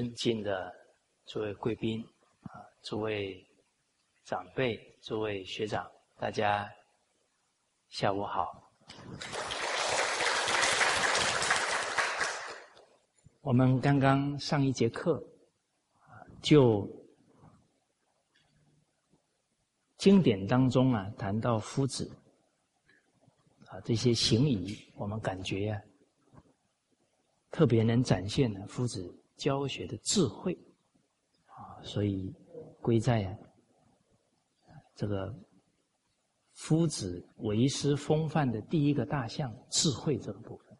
尊敬的诸位贵宾，啊，诸位长辈，诸位学长，大家下午好。我们刚刚上一节课，啊，就经典当中啊谈到夫子，啊这些行仪，我们感觉啊特别能展现呢夫子。教学的智慧，啊，所以归在这个夫子为师风范的第一个大项智慧这个部分。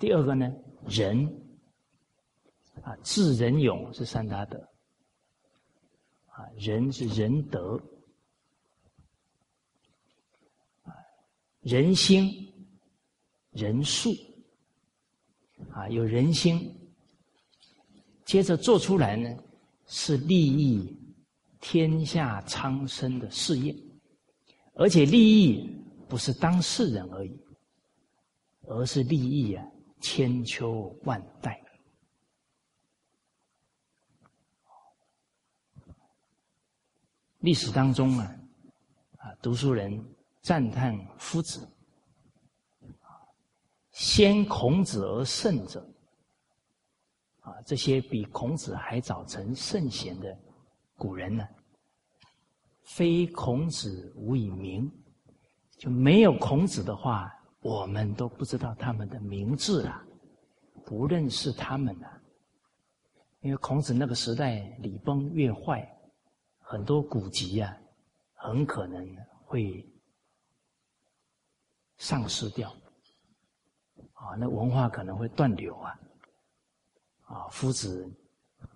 第二个呢，仁啊，智仁勇是三大德，啊，仁是仁德，啊，人心仁术，啊，有人心。接着做出来呢，是利益天下苍生的事业，而且利益不是当事人而已，而是利益啊千秋万代。历史当中啊，啊读书人赞叹夫子，先孔子而圣者。啊，这些比孔子还早成圣贤的古人呢，非孔子无以名，就没有孔子的话，我们都不知道他们的名字啊，不认识他们啊。因为孔子那个时代礼崩乐坏，很多古籍啊，很可能会丧失掉，啊，那文化可能会断流啊。啊，夫子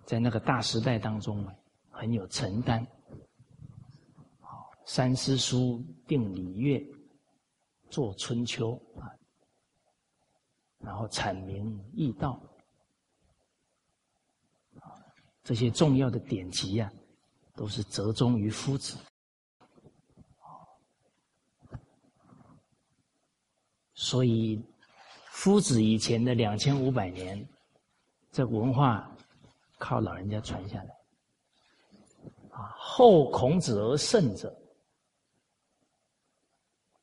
在那个大时代当中很有承担。好，三思书定礼乐，作春秋啊，然后阐明易道，这些重要的典籍呀，都是折中于夫子。所以，夫子以前的两千五百年。这文化靠老人家传下来。啊，后孔子而圣者，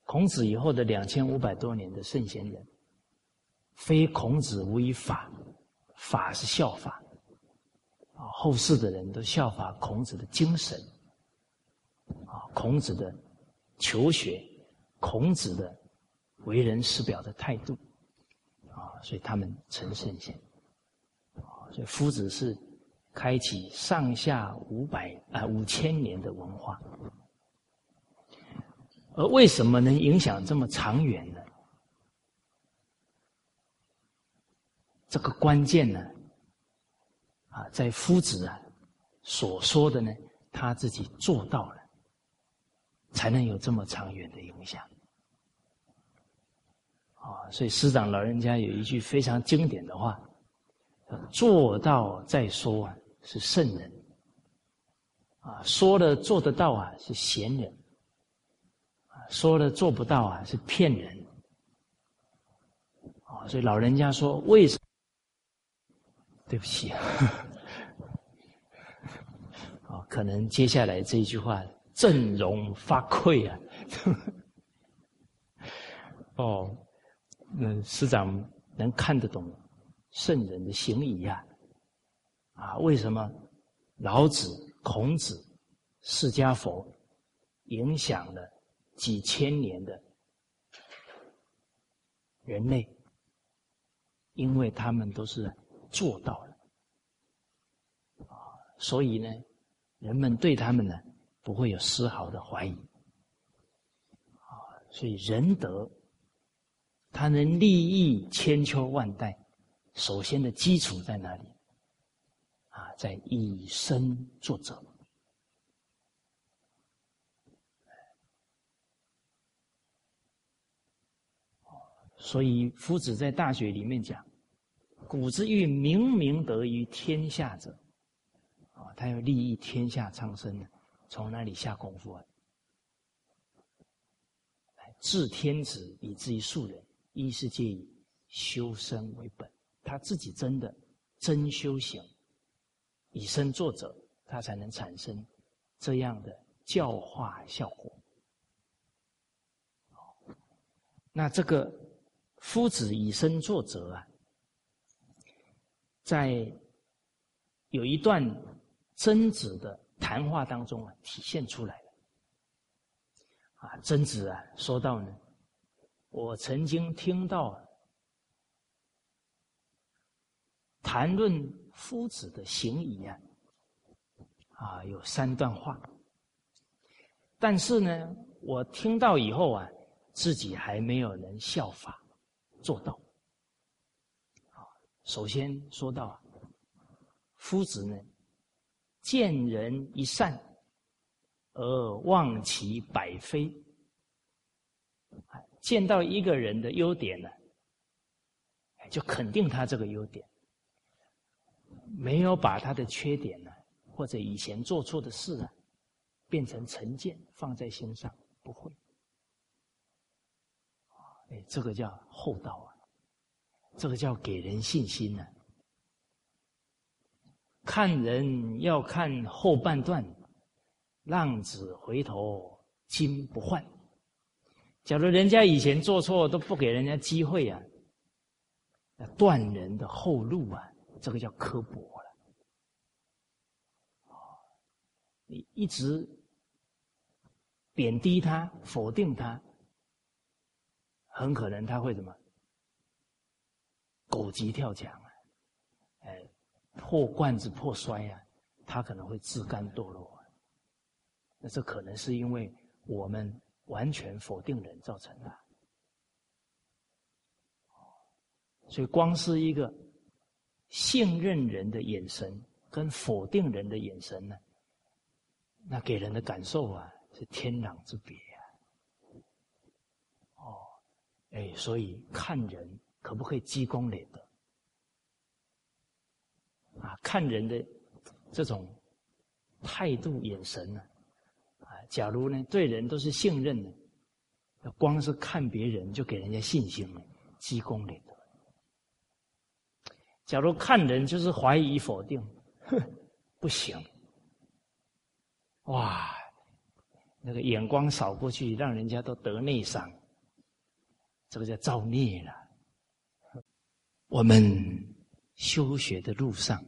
孔子以后的两千五百多年的圣贤人，非孔子无以法，法是效法。啊，后世的人都效法孔子的精神。啊，孔子的求学，孔子的为人师表的态度。啊，所以他们成圣贤。所以夫子是开启上下五百啊五千年的文化，而为什么能影响这么长远呢？这个关键呢，啊，在夫子啊所说的呢，他自己做到了，才能有这么长远的影响。啊，所以师长老人家有一句非常经典的话。做到再说啊，是圣人；啊，说了做得到啊，是贤人；啊，说了做不到啊，是骗人。啊，所以老人家说，为什么？对不起啊，啊，可能接下来这一句话阵容发聩啊。哦，那师长能看得懂。圣人的行仪呀，啊，为什么老子、孔子、释迦佛影响了几千年的人类？因为他们都是做到了，啊，所以呢，人们对他们呢不会有丝毫的怀疑，啊，所以仁德，它能利益千秋万代。首先的基础在哪里？啊，在以身作则。所以夫子在《大学》里面讲：“古之欲明明德于天下者，啊，他要利益天下苍生，从哪里下功夫啊？治天子以至于庶人，一是借以修身为本。”他自己真的真修行，以身作则，他才能产生这样的教化效果。那这个夫子以身作则啊，在有一段曾子的谈话当中啊，体现出来了。啊，曾子啊，说到呢，我曾经听到谈论夫子的行仪啊，啊，有三段话，但是呢，我听到以后啊。自己还没有能效法做到。首先说到夫子呢，见人一善而忘其百非，见到一个人的优点呢，就肯定他这个优点，没有把他的缺点呢，或者以前做错的事啊，变成成见放在心上，不会。哎，这个叫厚道啊，这个叫给人信心呢。看人要看后半段，浪子回头金不换。假如人家以前做错都不给人家机会啊，断人的后路啊，这个叫刻薄了。你一直贬低他，否定他。很可能他会什么？狗急跳墙啊！哎，破罐子破摔啊！他可能会自甘堕落。那这可能是因为我们完全否定人造成的。所以，光是一个信任人的眼神跟否定人的眼神呢，那给人的感受啊，是天壤之别。哎，所以看人可不可以积功累德？啊，看人的这种态度、眼神呢？啊，假如呢对人都是信任的，光是看别人就给人家信心了，积功累德。假如看人就是怀疑、否定，哼，不行。哇，那个眼光扫过去，让人家都得内伤。这个叫造孽了。我们修学的路上，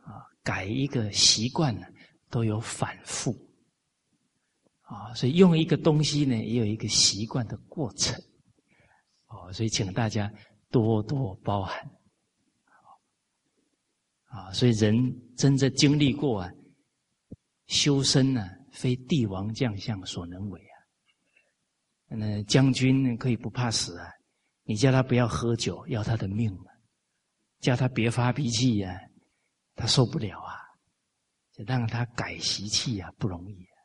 啊，改一个习惯呢，都有反复，啊，所以用一个东西呢，也有一个习惯的过程，哦，所以请大家多多包涵，啊，所以人真正经历过啊，修身呢，非帝王将相所能为啊。那将军，可以不怕死啊？你叫他不要喝酒，要他的命嘛？叫他别发脾气呀，他受不了啊！就让他改习气呀，不容易啊！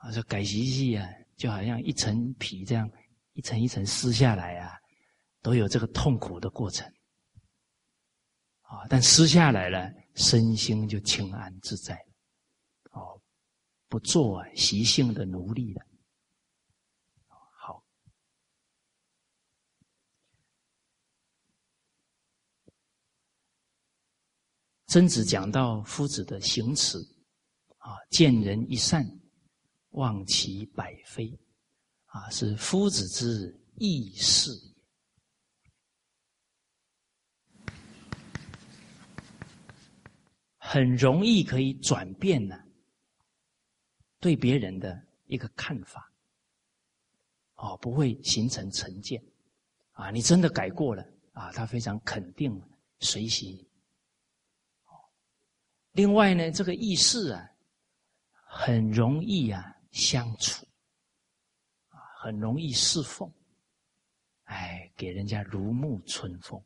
啊，这改习气啊，就好像一层皮这样一层一层撕下来啊，都有这个痛苦的过程啊。但撕下来了，身心就清安自在了哦，不做习性的奴隶了。好曾子讲到夫子的行持，啊，见人一善，忘其百非，啊，是夫子之义事，很容易可以转变呢，对别人的一个看法，哦，不会形成成见，啊，你真的改过了，啊，他非常肯定随喜。另外呢，这个意识啊，很容易啊相处，啊，很容易侍奉，哎，给人家如沐春风，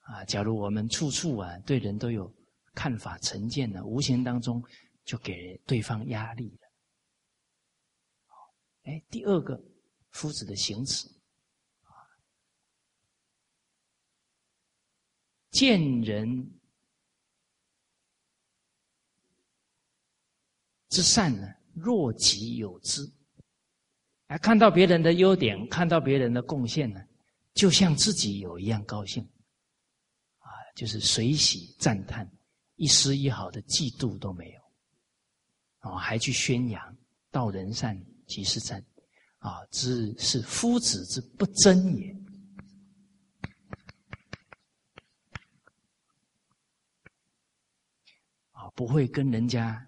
啊，假如我们处处啊对人都有看法成见呢，无形当中就给对方压力了。哎，第二个夫子的行持，见人。之善呢，若己有之，哎，看到别人的优点，看到别人的贡献呢，就像自己有一样高兴，啊就是随喜赞叹，一丝一毫的嫉妒都没有，啊，还去宣扬道人善即是真，啊，之是夫子之不争也，啊，不会跟人家，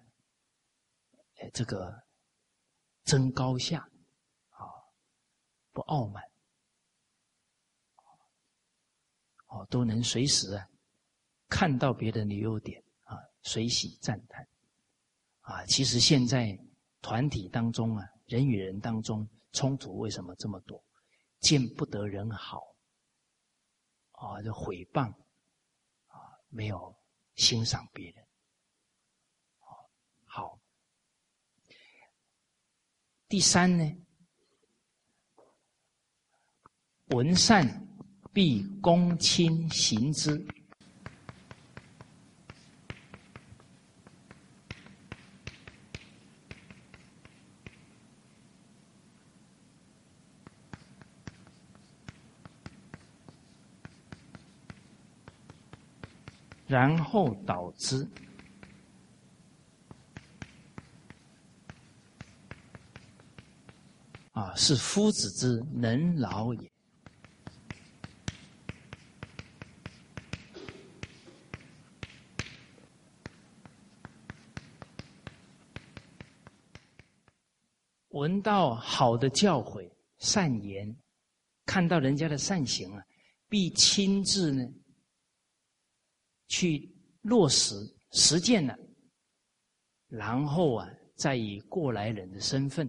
这个争高下，啊，不傲慢。哦，都能随时啊看到别人的优点啊，随喜赞叹啊。其实现在团体当中啊，人与人当中冲突为什么这么多？见不得人好啊，就毁谤啊，没有欣赏别人。好，第三呢，闻善。必躬亲行之，然后导之。啊，是夫子之能劳也。闻到好的教诲、善言，看到人家的善行啊，必亲自呢去落实实践了，然后啊，再以过来人的身份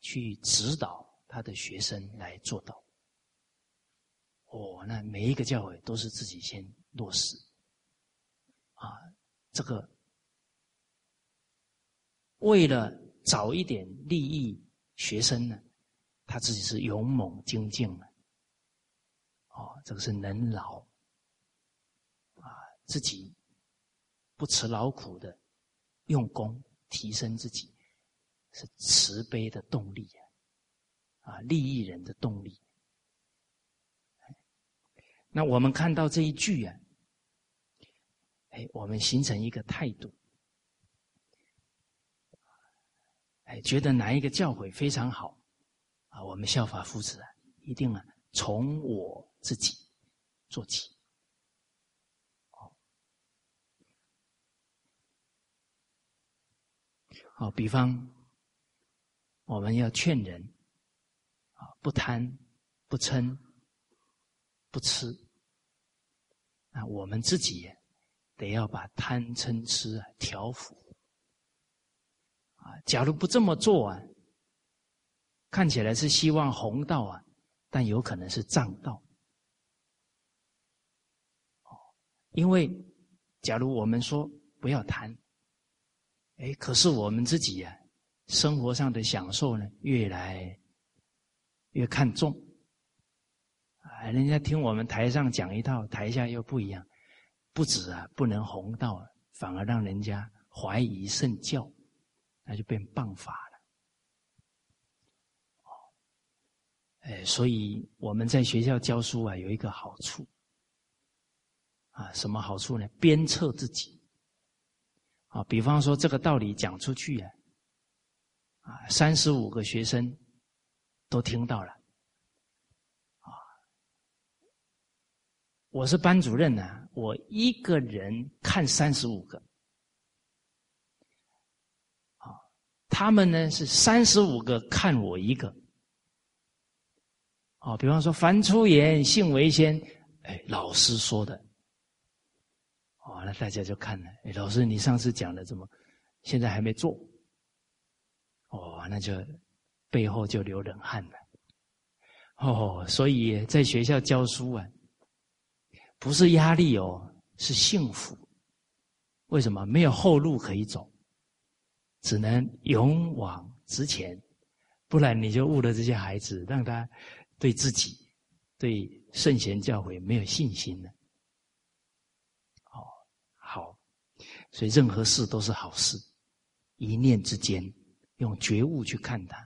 去指导他的学生来做到。哦，那每一个教委都是自己先落实啊，这个为了。早一点利益学生呢，他自己是勇猛精进的，哦，这个是能劳，自己不辞劳苦的用功提升自己，是慈悲的动力啊，啊，利益人的动力。那我们看到这一句啊，哎，我们形成一个态度。哎，觉得哪一个教诲非常好啊？我们效法夫子啊，一定啊，从我自己做起。比方我们要劝人啊，不贪、不嗔、不吃。啊我们自己得要把贪嗔痴啊调伏。啊，假如不这么做啊，看起来是希望弘道啊，但有可能是障道。因为假如我们说不要贪，哎，可是我们自己呀，生活上的享受呢，越来越看重。啊，人家听我们台上讲一套，台下又不一样，不止啊，不能弘道，反而让人家怀疑圣教。那就变谤法了，哦，哎，所以我们在学校教书啊，有一个好处，啊，什么好处呢？鞭策自己，啊，比方说这个道理讲出去啊，啊，三十五个学生都听到了，啊，我是班主任呢，我一个人看三十五个。啊他们呢是三十五个看我一个，哦，比方说凡出言，信为先，哎，老师说的，哦，那大家就看了，哎，老师你上次讲的怎么，现在还没做，哦，那就背后就流冷汗了，哦，所以在学校教书啊，不是压力哦，是幸福，为什么？没有后路可以走。只能勇往直前，不然你就误了这些孩子，让他对自己、对圣贤教诲没有信心了。哦，好，所以任何事都是好事，一念之间，用觉悟去看它，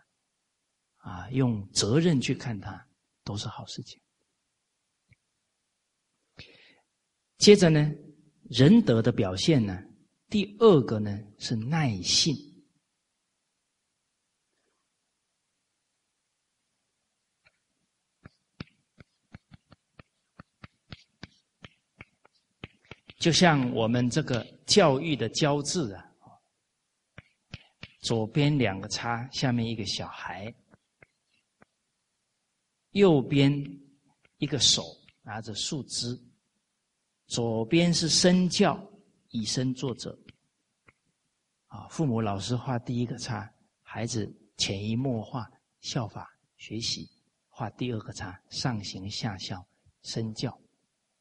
啊，用责任去看它，都是好事情。接着呢，仁德的表现呢，第二个呢是耐性。就像我们这个教育的“教”字啊，左边两个叉，下面一个小孩，右边一个手拿着树枝，左边是身教，以身作则。啊，父母老师画第一个叉，孩子潜移默化效法学习，画第二个叉，上行下效，身教。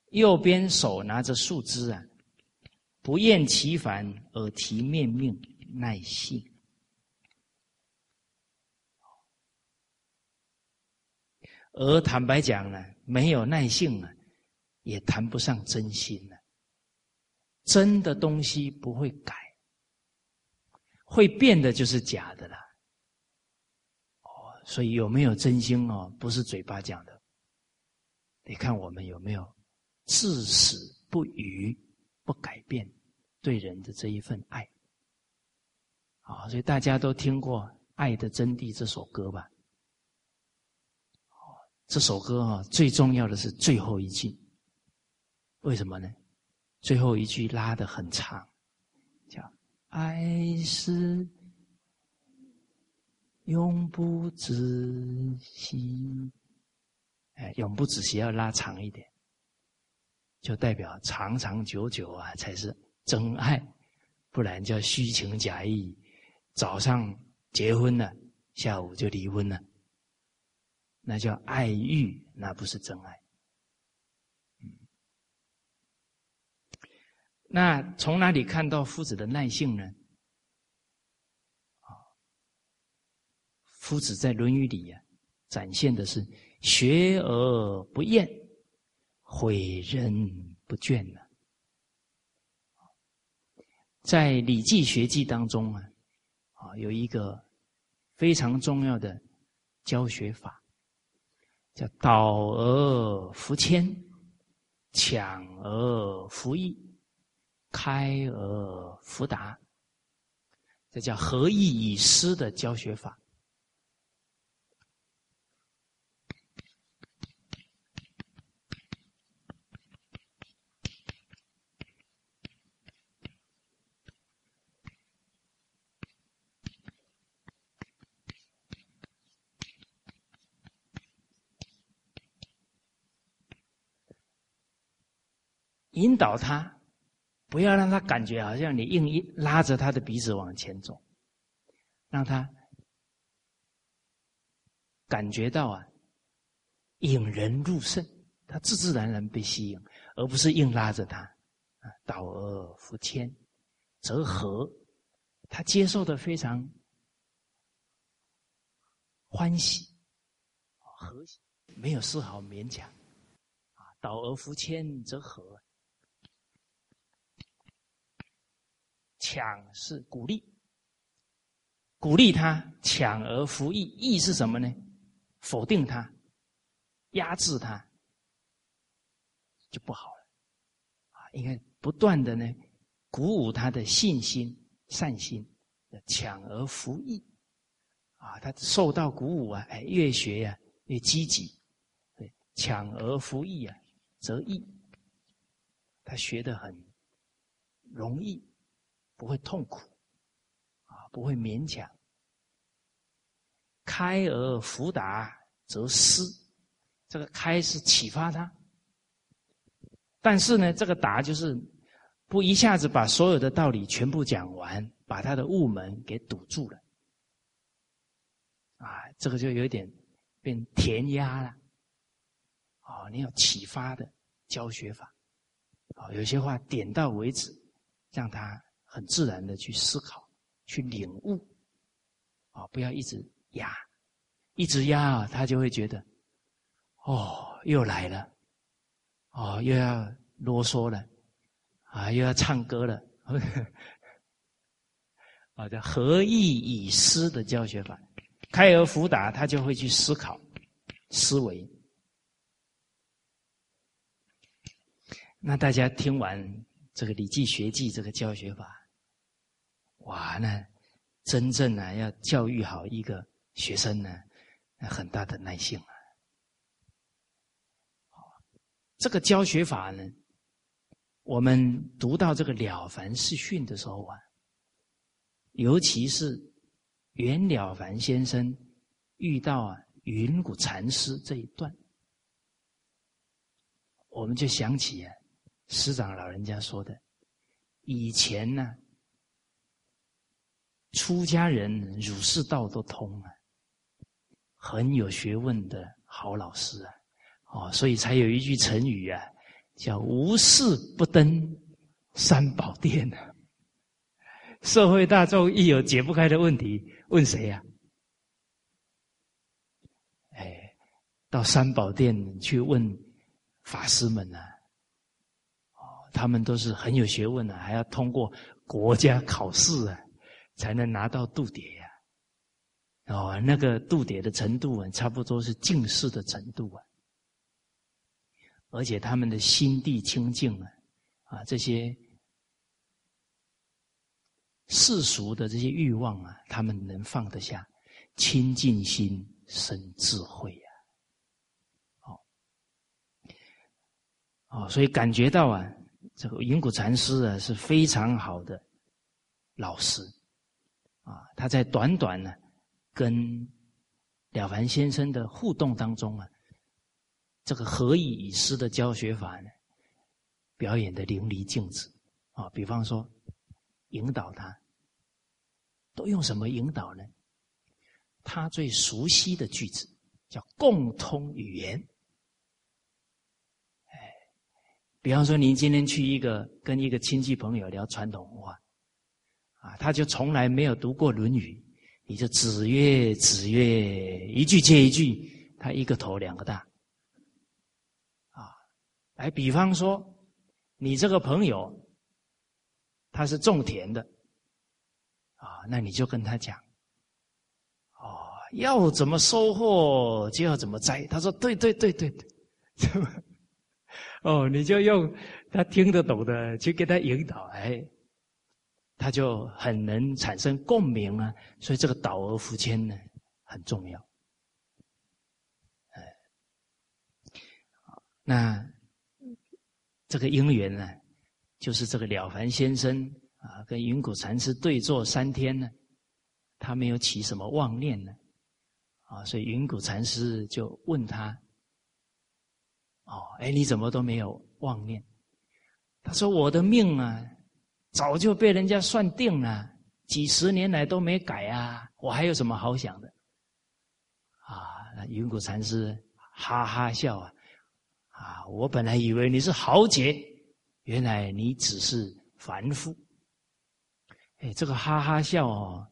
右边手拿着树枝啊，不厌其烦，耳提面命，耐性。而坦白讲呢，没有耐性啊，也谈不上真心了。真的东西不会改，会变的就是假的啦。哦，所以有没有真心哦，不是嘴巴讲的，得看我们有没有。至死不渝、不改变对人的这一份爱，啊，所以大家都听过《爱的真谛》这首歌吧？这首歌啊，最重要的是最后一句，为什么呢？最后一句拉的很长，叫“爱是永不止息”，哎，永不止息要拉长一点。就代表长长久久啊，才是真爱，不然叫虚情假意。早上结婚了，下午就离婚了，那叫爱欲，那不是真爱。那从哪里看到夫子的耐性呢？夫子在《论语》里呀，展现的是学而不厌。诲人不倦呢，在《礼记学记》当中啊，啊有一个非常重要的教学法，叫导而弗谦，抢而弗易，开而弗达，这叫合意以师的教学法。引导他，不要让他感觉好像你硬一拉着他的鼻子往前走，让他感觉到啊，引人入胜，他自自然然被吸引，而不是硬拉着他。啊，导而弗谦，则和，他接受的非常欢喜，和谐，没有丝毫勉强。啊，导而弗谦，则和。抢是鼓励，鼓励他抢而服役，役是什么呢？否定他，压制他，就不好了。啊，应该不断的呢，鼓舞他的信心、善心，抢而服役。啊，他受到鼓舞啊，哎，越学呀越积极。对，抢而服役啊，则易。他学的很容易。不会痛苦，啊，不会勉强。开而弗达则失，这个开是启发他，但是呢，这个达就是不一下子把所有的道理全部讲完，把他的雾门给堵住了，啊，这个就有点变填鸭了，啊，你要启发的教学法，哦，有些话点到为止，让他。很自然的去思考，去领悟，啊，不要一直压，一直压啊，他就会觉得，哦，又来了，哦，又要啰嗦了，啊，又要唱歌了，啊，叫合意以思的教学法，开而弗达，他就会去思考，思维。那大家听完这个《礼记学记》这个教学法，哇，那真正呢要教育好一个学生呢，那很大的耐性啊。这个教学法呢，我们读到这个《了凡四训》的时候啊，尤其是袁了凡先生遇到啊云谷禅师这一段，我们就想起啊师长老人家说的，以前呢，出家人儒释道都通啊，很有学问的好老师啊。哦，所以才有一句成语啊，叫“无事不登三宝殿”呢。社会大众一有解不开的问题，问谁呀？哎，到三宝殿去问法师们呢。哦，他们都是很有学问的，还要通过国家考试啊，才能拿到度牒呀。哦，那个度牒的程度啊，差不多是近视的程度啊。而且他们的心地清净啊，啊，这些世俗的这些欲望啊，他们能放得下，清净心生智慧呀。好，哦，所以感觉到啊，这个云谷禅师啊是非常好的老师啊，他在短短呢跟了凡先生的互动当中啊。这个何以以师的教学法呢？表演的淋漓尽致啊！比方说，引导他，都用什么引导呢？他最熟悉的句子叫共通语言。哎，比方说，您今天去一个跟一个亲戚朋友聊传统文化，啊，他就从来没有读过《论语》，你就子曰子曰，一句接一句，他一个头两个大。啊来，比方说，你这个朋友，他是种田的，啊，那你就跟他讲，哦，要怎么收获就要怎么栽。他说：“对对对对对。” 哦，你就用他听得懂的去给他引导，哎，他就很能产生共鸣啊。所以这个导而扶迁呢很重要，哎，那。这个因缘呢，就是这个了凡先生啊，跟云谷禅师对坐三天呢，他没有起什么妄念呢，啊，所以云谷禅师就问他，哦，哎，你怎么都没有妄念？他说：“我的命啊，早就被人家算定了，几十年来都没改啊，我还有什么好想的？”啊，云谷禅师哈哈笑啊。啊，我本来以为你是豪杰，原来你只是凡夫。哎，这个哈哈笑哦，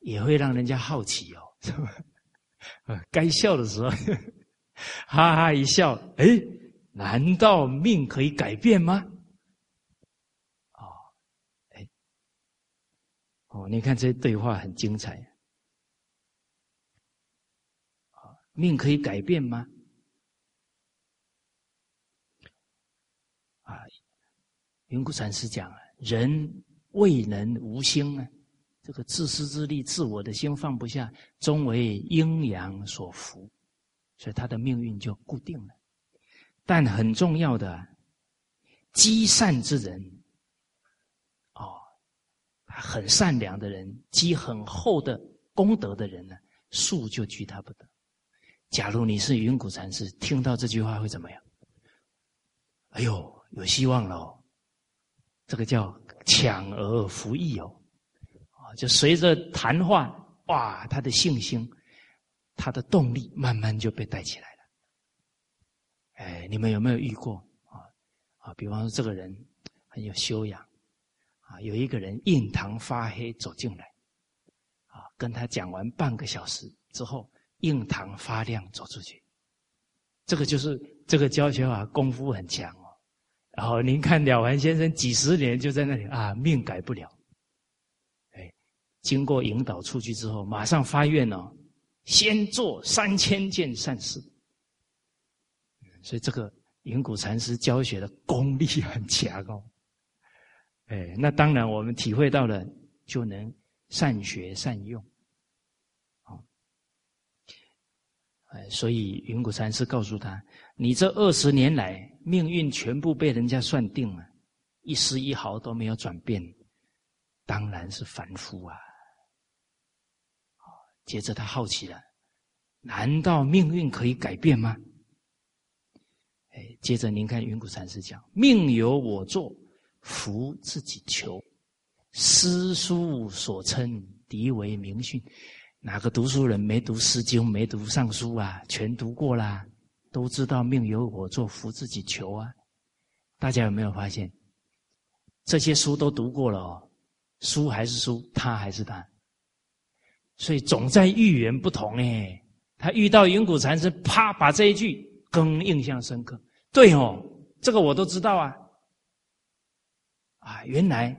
也会让人家好奇哦，是 吧？该笑的时候，哈哈一笑，哎，难道命可以改变吗？哦，哎，哦，你看这对话很精彩。啊，命可以改变吗？啊，云谷禅师讲啊，人未能无心啊，这个自私自利、自我的心放不下，终为阴阳所伏，所以他的命运就固定了。但很重要的，积善之人，很善良的人，积很厚的功德的人呢，树就居他不得。假如你是云谷禅师，听到这句话会怎么样？哎呦！有希望了，这个叫抢而服役哦，啊，就随着谈话，哇，他的信心，他的动力慢慢就被带起来了。哎，你们有没有遇过啊？啊，比方说这个人很有修养，啊，有一个人印堂发黑走进来，啊，跟他讲完半个小时之后，印堂发亮走出去，这个就是这个教学法功夫很强哦。然后您看了凡先生几十年就在那里啊，命改不了。哎，经过引导出去之后，马上发愿哦，先做三千件善事。所以这个云谷禅师教学的功力很强哦。哎，那当然我们体会到了，就能善学善用。好，哎，所以云谷禅师告诉他：“你这二十年来命运全部被人家算定了，一丝一毫都没有转变，当然是凡夫啊。”接着他好奇了：“难道命运可以改变吗？”哎，接着您看云谷禅师讲：“命由我作。”福自己求，诗书所称敌为名训。哪个读书人没读《诗经》没读《尚书》啊？全读过啦，都知道命由我作，福自己求啊！大家有没有发现？这些书都读过了哦，书还是书，他还是他，所以总在遇言不同哎。他遇到云谷禅师，啪，把这一句更印象深刻。对哦，这个我都知道啊。啊，原来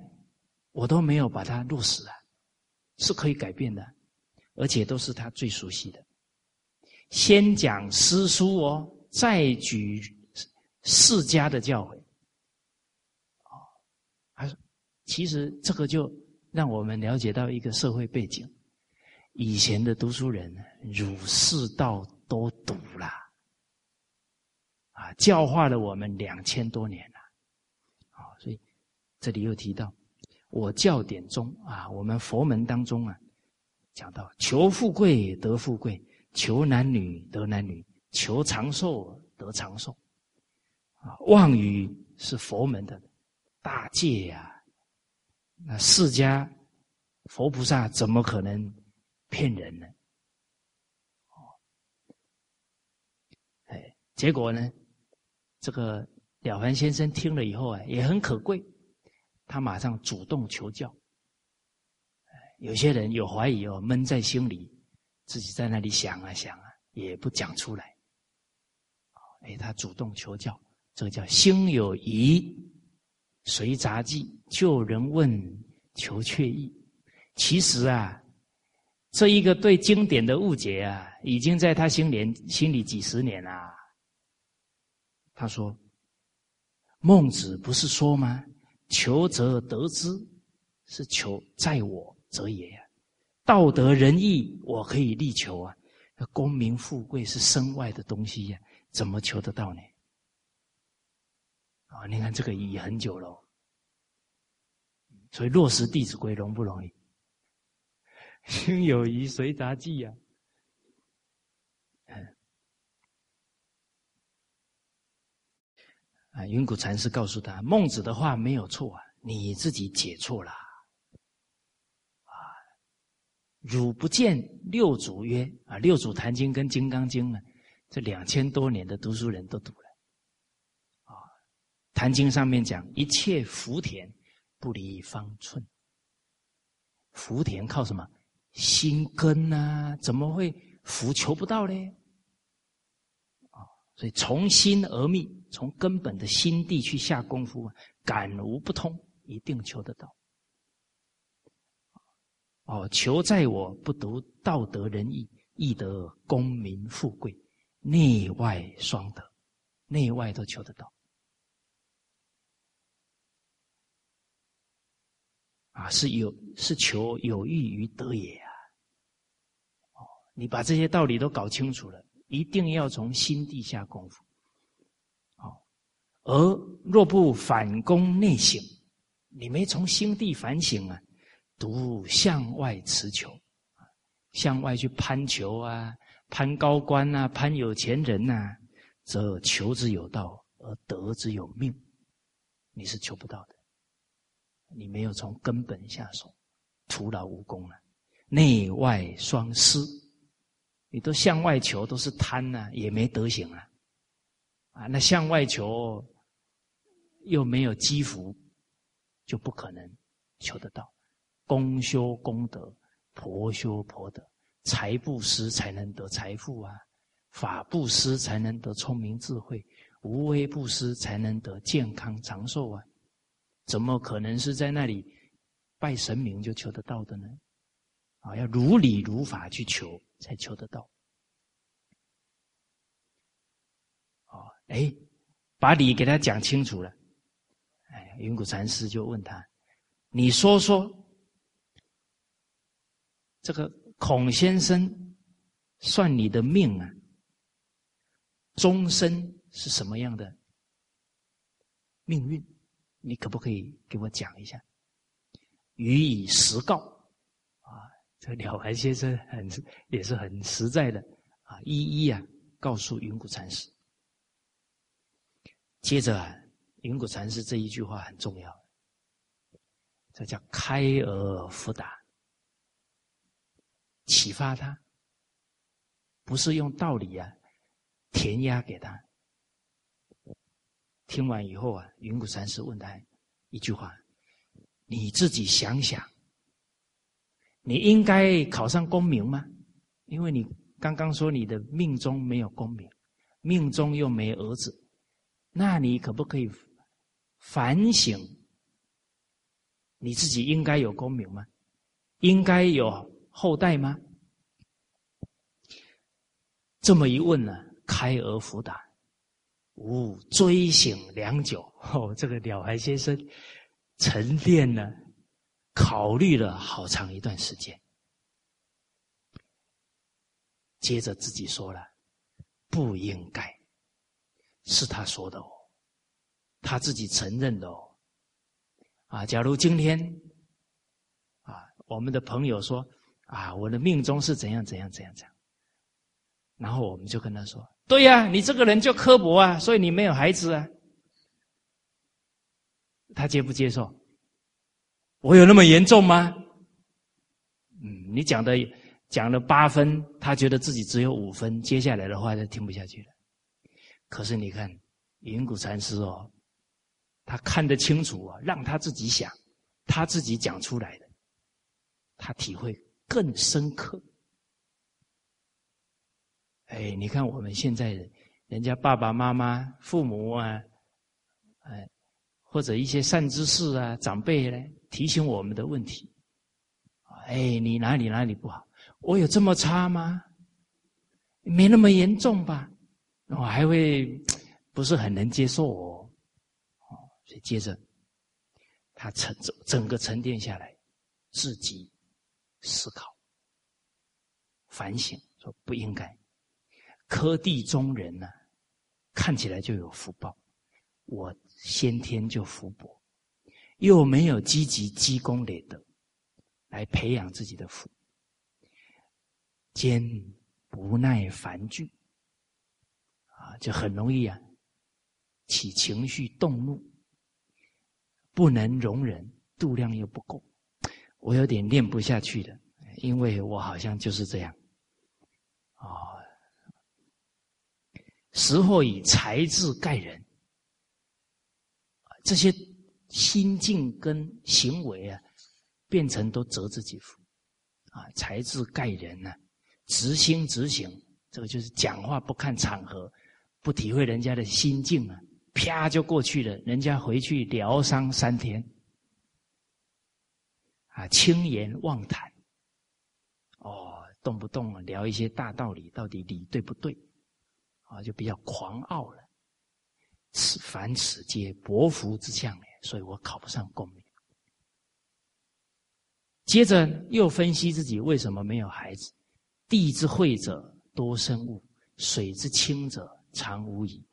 我都没有把它落实啊，是可以改变的，而且都是他最熟悉的。先讲诗书哦，再举世家的教诲。哦，还其实这个就让我们了解到一个社会背景：以前的读书人儒释道都读了，啊，教化了我们两千多年了，这里又提到，我教典中啊，我们佛门当中啊，讲到求富贵得富贵，求男女得男女，求长寿得长寿，啊，妄语是佛门的大戒呀。那释迦佛菩萨怎么可能骗人呢？哎，结果呢，这个了凡先生听了以后啊，也很可贵。他马上主动求教。有些人有怀疑哦，闷在心里，自己在那里想啊想啊，也不讲出来。哎，他主动求教，这个叫心有疑，随杂记，救人问，求确意。其实啊，这一个对经典的误解啊，已经在他心里心里几十年了。他说：“孟子不是说吗？”求则得之，是求在我则也呀。道德仁义，我可以力求啊。功名富贵是身外的东西呀，怎么求得到呢？啊，你看这个已很久了，所以落实《弟子规》容不容易？心有余随杂记呀。啊云谷禅师告诉他：“孟子的话没有错啊，你自己解错了。啊，汝不见六祖曰啊，六祖坛经跟金刚经呢，这两千多年的读书人都读了。啊，坛经上面讲一切福田不离方寸。福田靠什么？心根呐？怎么会福求不到呢？所以从心而觅。”从根本的心地去下功夫，感无不通，一定求得到。哦，求在我不独道德仁义，亦得功名富贵，内外双得，内外都求得到。啊，是有是求有益于德也啊。哦，你把这些道理都搞清楚了，一定要从心地下功夫。好而若不反攻内省，你没从心地反省啊，独向外持求，向外去攀求啊，攀高官呐，攀有钱人呐，则求之有道，而得之有命，你是求不到的。你没有从根本下手，徒劳无功了，内外双失，你都向外求，都是贪呐，也没德行啊，啊，那向外求。又没有积福，就不可能求得到。公修功德，婆修婆德，财布施才能得财富啊，法布施才能得聪明智慧，无为布施才能得健康长寿啊！怎么可能是在那里拜神明就求得到的呢？啊，要如理如法去求，才求得到。哦，哎。把理给他讲清楚了。哎，云谷禅师就问他：“你说说，这个孔先生算你的命啊，终身是什么样的命运？你可不可以给我讲一下？予以实告。”这了凡先生很也是很实在的啊，一一啊告诉云谷禅师。接着，啊，云谷禅师这一句话很重要，这叫开而复达，启发他，不是用道理啊填鸭给他。听完以后啊，云谷禅师问他一句话：“你自己想想，你应该考上功名吗？因为你刚刚说你的命中没有功名，命中又没儿子。”那你可不可以反省你自己应该有功名吗？应该有后代吗？这么一问呢，开而复答，吾追醒良久。哦，这个了凡先生沉淀了，考虑了好长一段时间，接着自己说了，不应该。是他说的哦，他自己承认的哦。啊，假如今天啊，我们的朋友说啊，我的命中是怎样怎样怎样怎样，然后我们就跟他说：对呀，你这个人就刻薄啊，所以你没有孩子啊。他接不接受？我有那么严重吗？嗯，你讲的讲了八分，他觉得自己只有五分，接下来的话就听不下去了。可是你看，云谷禅师哦，他看得清楚啊，让他自己想，他自己讲出来的，他体会更深刻。哎，你看我们现在人，人家爸爸妈妈、父母啊，哎，或者一些善知识啊、长辈呢，提醒我们的问题，哎，你哪里哪里不好？我有这么差吗？没那么严重吧？我还会 不是很能接受哦，哦，所以接着他沉整整个沉淀下来，自己思考、反省，说不应该。科地中人呢，看起来就有福报，我先天就福薄，又没有积极积功累德来培养自己的福，兼不耐烦惧。啊，就很容易啊，起情绪动怒，不能容忍，度量又不够，我有点念不下去的，因为我好像就是这样。啊，时或以才智盖人，这些心境跟行为啊，变成都折自己福，啊，才智盖人呢，直心直行，这个就是讲话不看场合。不体会人家的心境啊，啪就过去了。人家回去疗伤三天，啊，轻言妄谈，哦，动不动啊聊一些大道理，到底理对不对？啊，就比较狂傲了。此凡此皆薄福之相也所以我考不上功名。接着又分析自己为什么没有孩子。地之惠者多生物，水之清者。常无矣，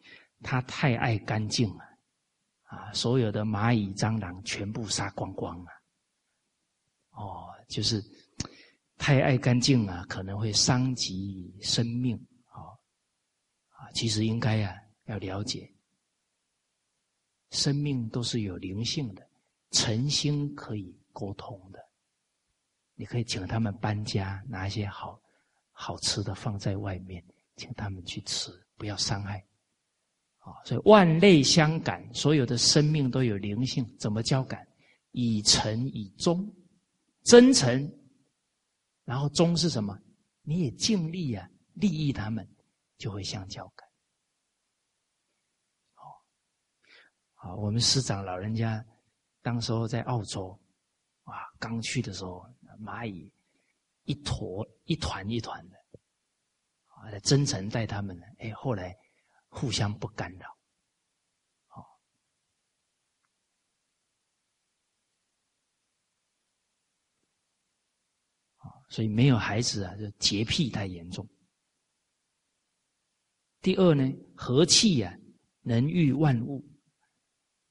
他太爱干净了，啊，所有的蚂蚁、蟑螂全部杀光光了。哦，就是太爱干净啊，可能会伤及生命。哦，啊，其实应该呀，要了解，生命都是有灵性的，诚心可以沟通的。你可以请他们搬家，拿一些好好吃的放在外面，请他们去吃。不要伤害，啊！所以万类相感，所有的生命都有灵性。怎么交感？以诚以忠，真诚，然后忠是什么？你也尽力啊，利益他们，就会相交感。啊，我们师长老人家当时候在澳洲，啊，刚去的时候，蚂蚁一坨一团一团的，啊，真诚待他们呢，哎，后来互相不干扰。所以没有孩子啊，就洁癖太严重。第二呢，和气啊，能育万物。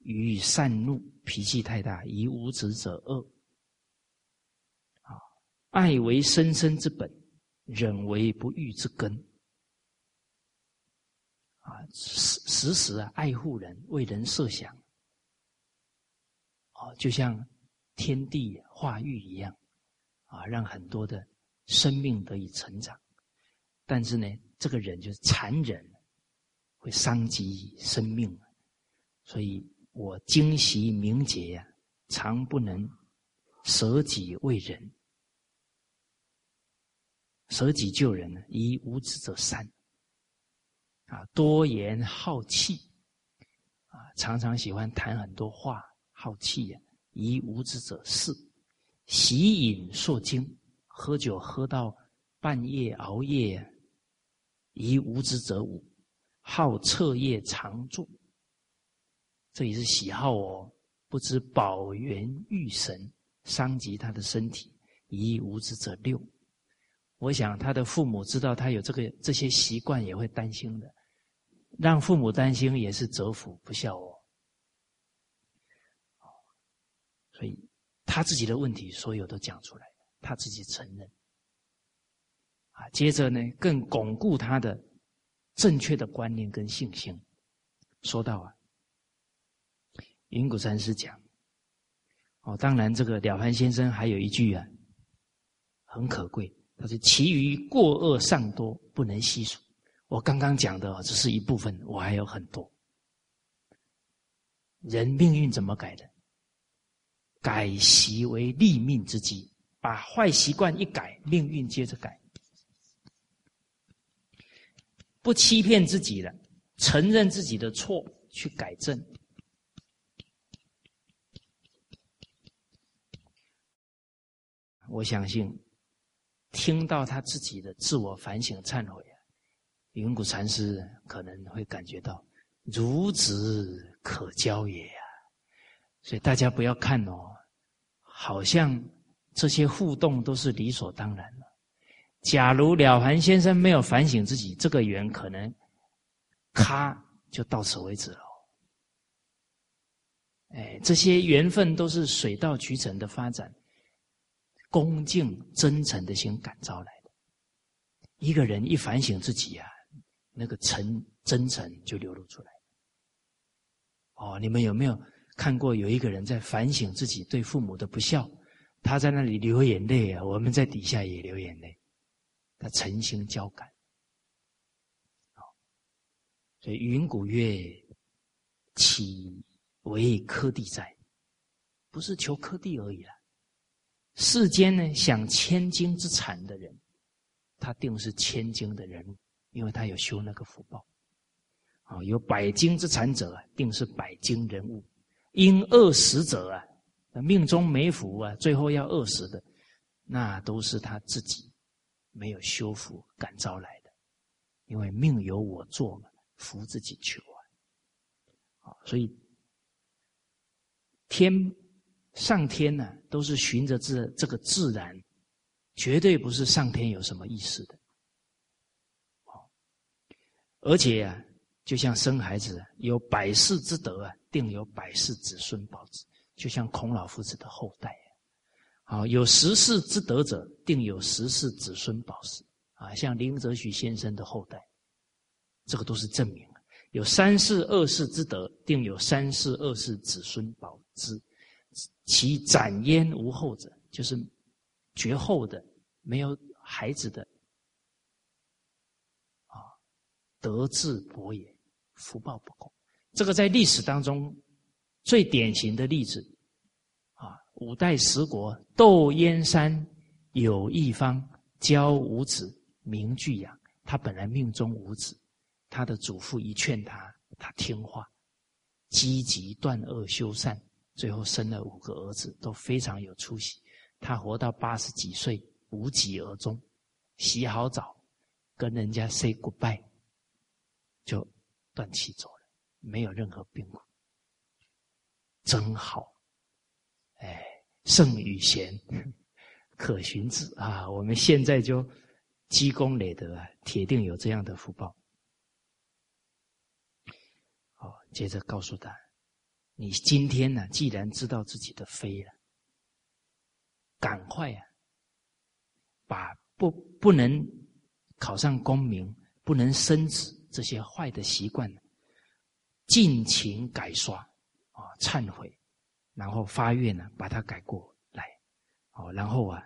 与善怒，脾气太大，以无子者恶。啊，爱为生生之本，忍为不育之根。啊，时时时啊，爱护人，为人设想。啊，就像天地化育一样，啊，让很多的生命得以成长。但是呢，这个人就是残忍，会伤及生命。所以我精习明节呀，常不能舍己为人，舍己救人呢，以无知者三。啊，多言好气，啊，常常喜欢谈很多话，好气呀。以无知者四，喜饮烁精，喝酒喝到半夜熬夜。以无知者五，好彻夜长坐，这也是喜好哦。不知保元御神，伤及他的身体。以无知者六，我想他的父母知道他有这个这些习惯，也会担心的。让父母担心也是折福不孝哦，所以他自己的问题所有都讲出来，他自己承认。啊，接着呢，更巩固他的正确的观念跟信心。说到啊，云谷禅师讲，哦，当然这个了凡先生还有一句啊，很可贵，他说：“其余过恶尚多，不能细数。”我刚刚讲的只是一部分，我还有很多。人命运怎么改的？改习为立命之基，把坏习惯一改，命运接着改。不欺骗自己了，承认自己的错，去改正。我相信，听到他自己的自我反省、忏悔啊。云谷禅师可能会感觉到孺子可教也呀，所以大家不要看哦，好像这些互动都是理所当然的。假如了凡先生没有反省自己，这个缘可能咔就到此为止了。哎，这些缘分都是水到渠成的发展，恭敬真诚的心感召来的。一个人一反省自己呀。那个诚真诚就流露出来。哦，你们有没有看过有一个人在反省自己对父母的不孝？他在那里流眼泪啊，我们在底下也流眼泪。他诚心交感。所以云谷月岂为科地在？不是求科地而已了。世间呢，想千金之产的人，他定是千金的人物。因为他有修那个福报，啊，有百金之产者啊，定是百金人物；因饿死者啊，命中没福啊，最后要饿死的，那都是他自己没有修福感召来的。因为命由我做嘛，福自己求啊，啊，所以天上天呢，都是循着这这个自然，绝对不是上天有什么意思的。而且啊，就像生孩子，有百世之德啊，定有百世子孙保之。就像孔老夫子的后代啊，好有十世之德者，定有十世子孙保持。啊，像林则徐先生的后代，这个都是证明。有三世二世之德，定有三世二世子孙保之。其斩焉无后者，就是绝后的，没有孩子的。啊德智薄也，福报不够。这个在历史当中最典型的例子啊，五代十国窦燕山有一方教五子名俱养，他本来命中无子，他的祖父一劝他，他听话，积极断恶修善，最后生了五个儿子，都非常有出息。他活到八十几岁，无疾而终，洗好澡，跟人家 say goodbye。就断气走了，没有任何病苦，真好。哎，圣与贤，可寻之啊！我们现在就积功累德啊，铁定有这样的福报。好，接着告诉他：你今天呢，既然知道自己的非了，赶快啊，把不不能考上功名、不能升职这些坏的习惯，尽情改刷啊，忏悔，然后发愿呢，把它改过来。哦，然后啊，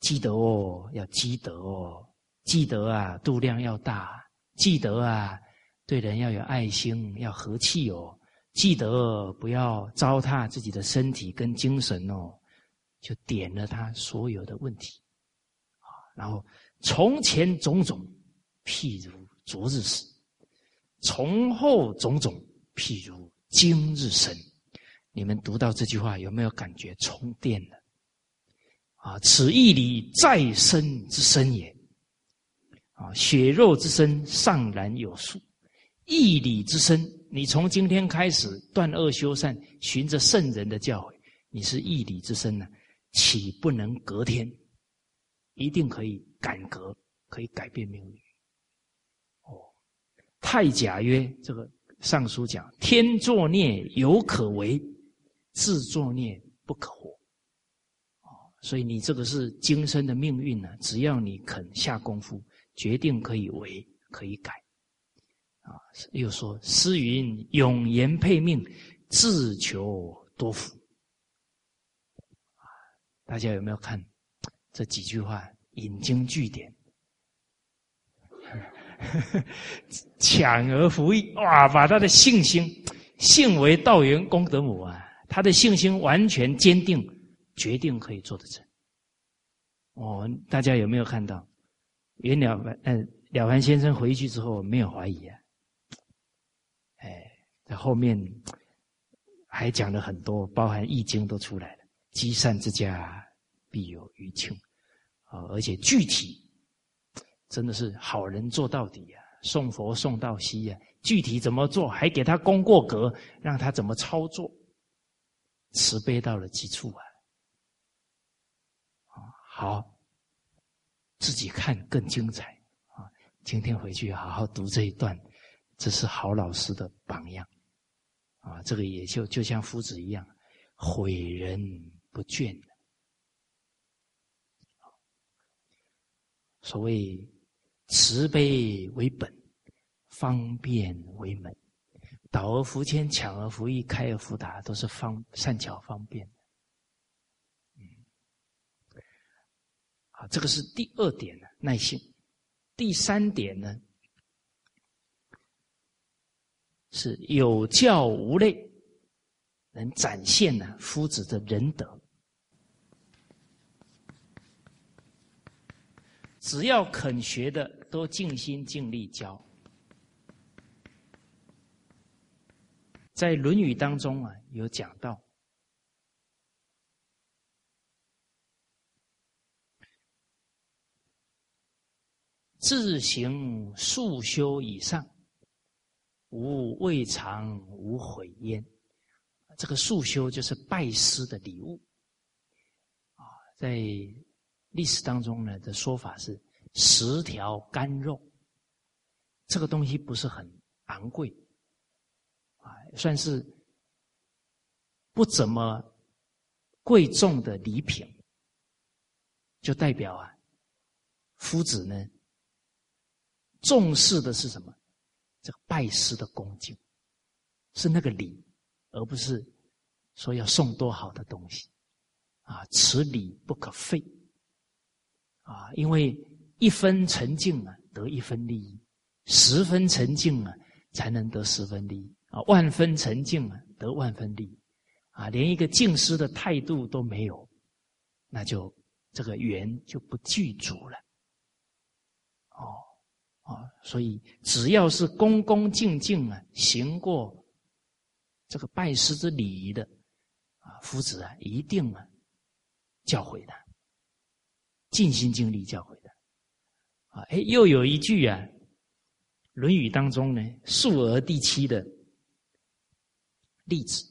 积德哦，要积德哦，积德啊，度量要大，记得啊，对人要有爱心，要和气哦，记得不要糟蹋自己的身体跟精神哦，就点了他所有的问题，啊，然后从前种种，譬如昨日死；从后种种，譬如今日生。你们读到这句话，有没有感觉充电了？啊，此义理再生之身也。啊，血肉之身尚然有数，义理之身，你从今天开始断恶修善，循着圣人的教诲，你是义理之身呢，岂不能隔天？一定可以改革，可以改变命运。哦，太甲曰：这个尚书讲，天作孽犹可为，自作孽不可活。哦所以你这个是今生的命运呢，只要你肯下功夫，决定可以为，可以改。又说诗云：“永言配命，自求多福。”大家有没有看这几句话引经据典？强而服役，哇！把他的信心，信为道源功德母啊，他的信心完全坚定。决定可以做得成。哦，大家有没有看到？袁了凡，嗯，了凡先生回去之后没有怀疑啊。在后面还讲了很多，包含易经都出来了。积善之家必有余庆，啊，而且具体真的是好人做到底呀，送佛送到西呀。具体怎么做，还给他功过格，让他怎么操作，慈悲到了极处啊。好，自己看更精彩啊！今天回去好好读这一段，这是好老师的榜样啊！这个也就就像夫子一样，诲人不倦。所谓慈悲为本，方便为门，导而弗谦，抢而弗易，开而弗达，都是方善巧方便嗯。啊，这个是第二点呢，耐性。第三点呢，是有教无类，能展现呢夫子的仁德。只要肯学的，都尽心尽力教。在《论语》当中啊，有讲到。自行速修以上，无未尝无悔焉。这个速修就是拜师的礼物啊，在历史当中呢的说法是十条干肉，这个东西不是很昂贵啊，算是不怎么贵重的礼品，就代表啊夫子呢。重视的是什么？这个拜师的恭敬，是那个礼，而不是说要送多好的东西啊！此礼不可废啊！因为一分沉静啊，得一分利益；十分沉静啊，才能得十分利益啊！万分沉静啊，得万分利益啊！连一个敬师的态度都没有，那就这个缘就不具足了哦。啊，所以只要是恭恭敬敬啊，行过这个拜师之礼仪的啊，夫子啊，一定啊教诲的，尽心尽力教诲的。啊，哎，又有一句啊，《论语》当中呢，述而第七的例子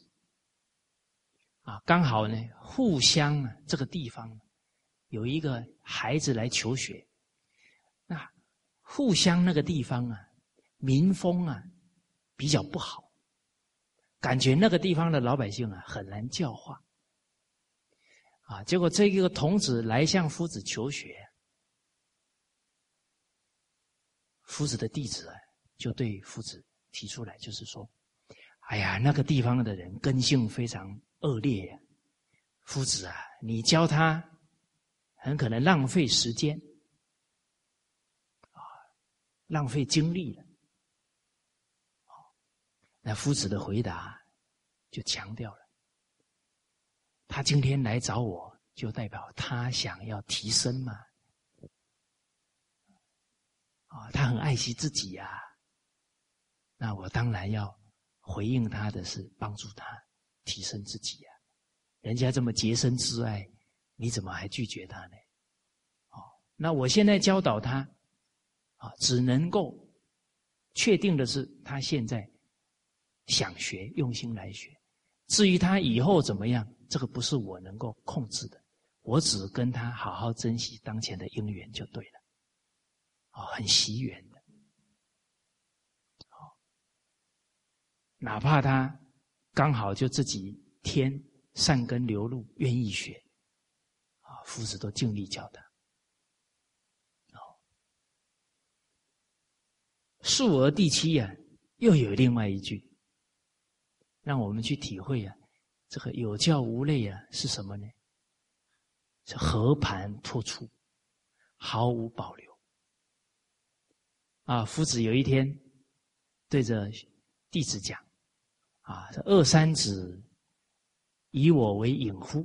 啊，刚好呢，互相啊，这个地方有一个孩子来求学，互相那个地方啊，民风啊比较不好，感觉那个地方的老百姓啊很难教化。啊，结果这个童子来向夫子求学，夫子的弟子啊就对夫子提出来，就是说，哎呀，那个地方的人根性非常恶劣呀，夫子啊，你教他很可能浪费时间，浪费精力了。那夫子的回答就强调了。他今天来找我，就代表他想要提升嘛？啊，他很爱惜自己呀。那我当然要回应他的是帮助他提升自己呀。人家这么洁身自爱，你怎么还拒绝他呢？哦，那我现在教导他，啊，只能够确定的是他现在想学，用心来学。至于他以后怎么样？这个不是我能够控制的，我只跟他好好珍惜当前的因缘就对了，啊，很惜缘的，哦，哪怕他刚好就自己天善根流露，愿意学，啊，夫子都尽力教他。哦，述而第七呀，又有另外一句，让我们去体会呀。这个有教无类啊，是什么呢？是和盘托出，毫无保留。啊，夫子有一天对着弟子讲：“啊，这二三子以我为隐乎？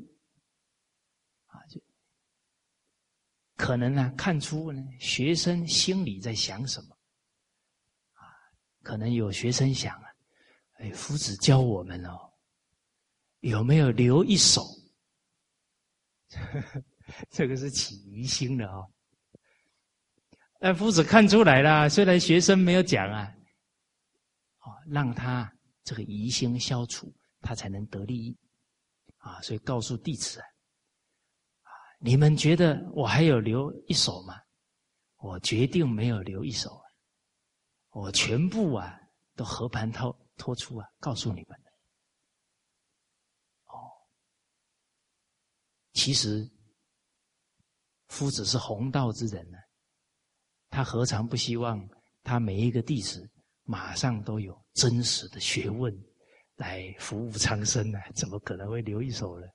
啊，就可能呢看出呢学生心里在想什么。可能有学生想啊，哎，夫子教我们哦。”有没有留一手？这个是起疑心的哦。哎夫子看出来了，虽然学生没有讲啊，啊，让他这个疑心消除，他才能得利益啊。所以告诉弟子，啊，你们觉得我还有留一手吗？我决定没有留一手，我全部啊都和盘托托出啊，告诉你们。哦其实，夫子是弘道之人呢，他何尝不希望他每一个弟子马上都有真实的学问来服务苍生呢？怎么可能会留一手呢？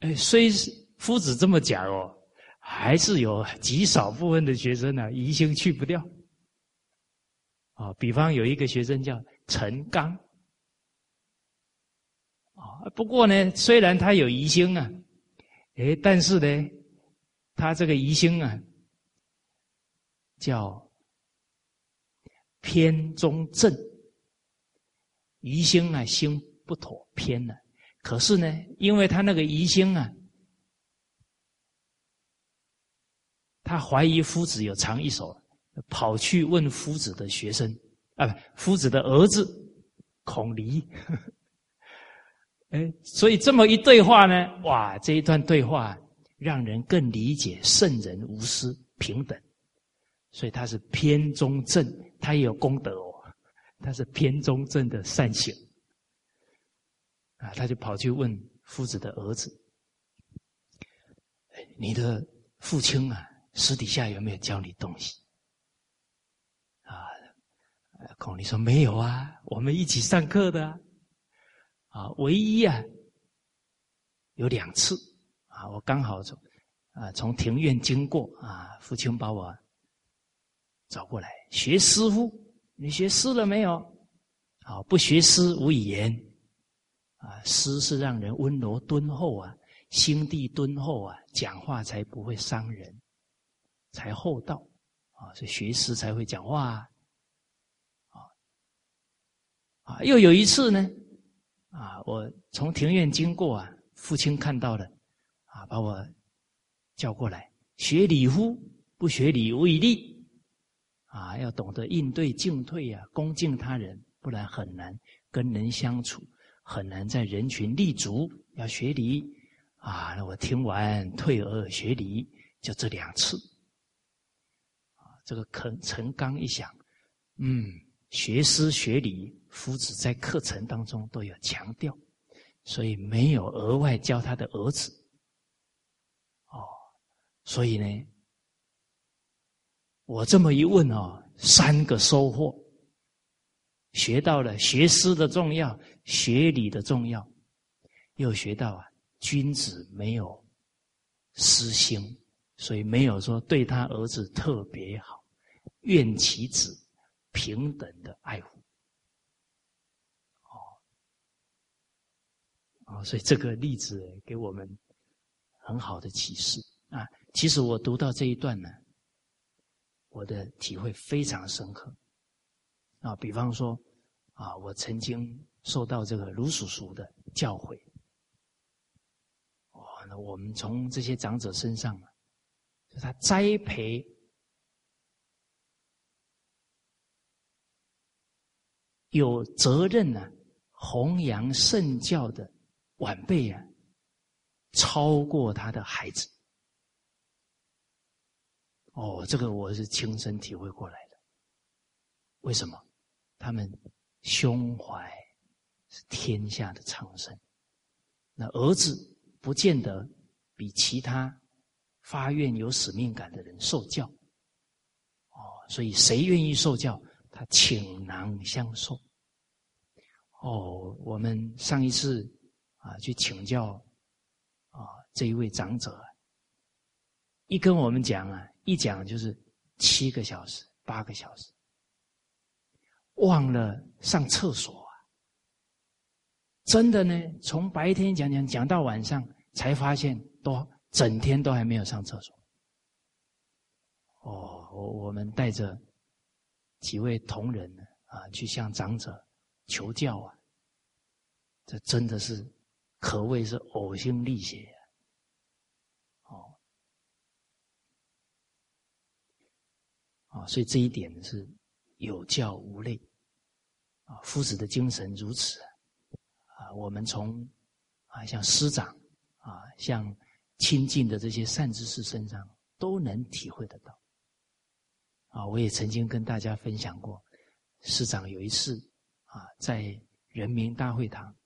哎，虽是夫子这么讲哦，还是有极少部分的学生呢疑心去不掉。啊，比方有一个学生叫陈刚。啊，不过呢，虽然他有疑心啊，哎，但是呢，他这个疑心啊，叫偏中正，疑心啊，心不妥偏了。可是呢，因为他那个疑心啊，他怀疑夫子有藏一手，跑去问夫子的学生啊，不，夫子的儿子孔离。哎，所以这么一对话呢，哇，这一段对话让人更理解圣人无私平等，所以他是偏中正，他也有功德哦，他是偏中正的善行啊，他就跑去问夫子的儿子：“你的父亲啊，私底下有没有教你东西？”孔离说：“没有啊，我们一起上课的。”啊，啊唯一啊，有两次啊，我刚好从啊从庭院经过啊，父亲把我找过来学诗乎？你学诗了没有？啊，不学诗无以言。啊，诗是让人温柔敦厚啊，心地敦厚啊，讲话才不会伤人，才厚道啊。所以学诗才会讲话啊。啊，又有一次呢。啊！我从庭院经过啊，父亲看到了，啊，把我叫过来学礼乎？不学礼无以立。啊，要懂得应对进退呀，恭敬他人，不然很难跟人相处，很难在人群立足。要学礼啊，那我听完退而学礼，就这两次。啊，这个陈陈刚一想，嗯，学诗学礼，夫子在课程当中都有强调，所以没有额外教他的儿子。哦，所以呢，我这么一问哦，三个收获。学到了学诗的重要，学礼的重要，又学到啊，君子没有私心，所以没有说对他儿子特别好，愿其子平等的爱护。啊，所以这个例子给我们很好的启示啊。其实我读到这一段呢，我的体会非常深刻。啊，比方说，啊，我曾经受到这个卢叔叔的教诲，哦，那我们从这些长者身上，就他栽培有责任呢，弘扬圣教的晚辈啊，超过他的孩子。哦，这个我是亲身体会过来的。为什么？他们胸怀是天下的苍生，那儿子不见得比其他发愿有使命感的人受教，哦，所以谁愿意受教，他倾囊相授。哦，我们上一次啊去请教啊这一位长者，一跟我们讲啊，一讲就是七个小时、八个小时。忘了上厕所啊！真的呢，从白天讲讲讲到晚上，才发现都整天都还没有上厕所。哦，我我们带着几位同仁啊，去向长者求教啊，这真的是可谓是呕心沥血呀！哦，啊，所以这一点是有教无类。啊，夫子的精神如此啊！我们从啊，像师长啊，像亲近的这些善知识身上，都能体会得到。啊，我也曾经跟大家分享过，师长有一次啊，在人民大会堂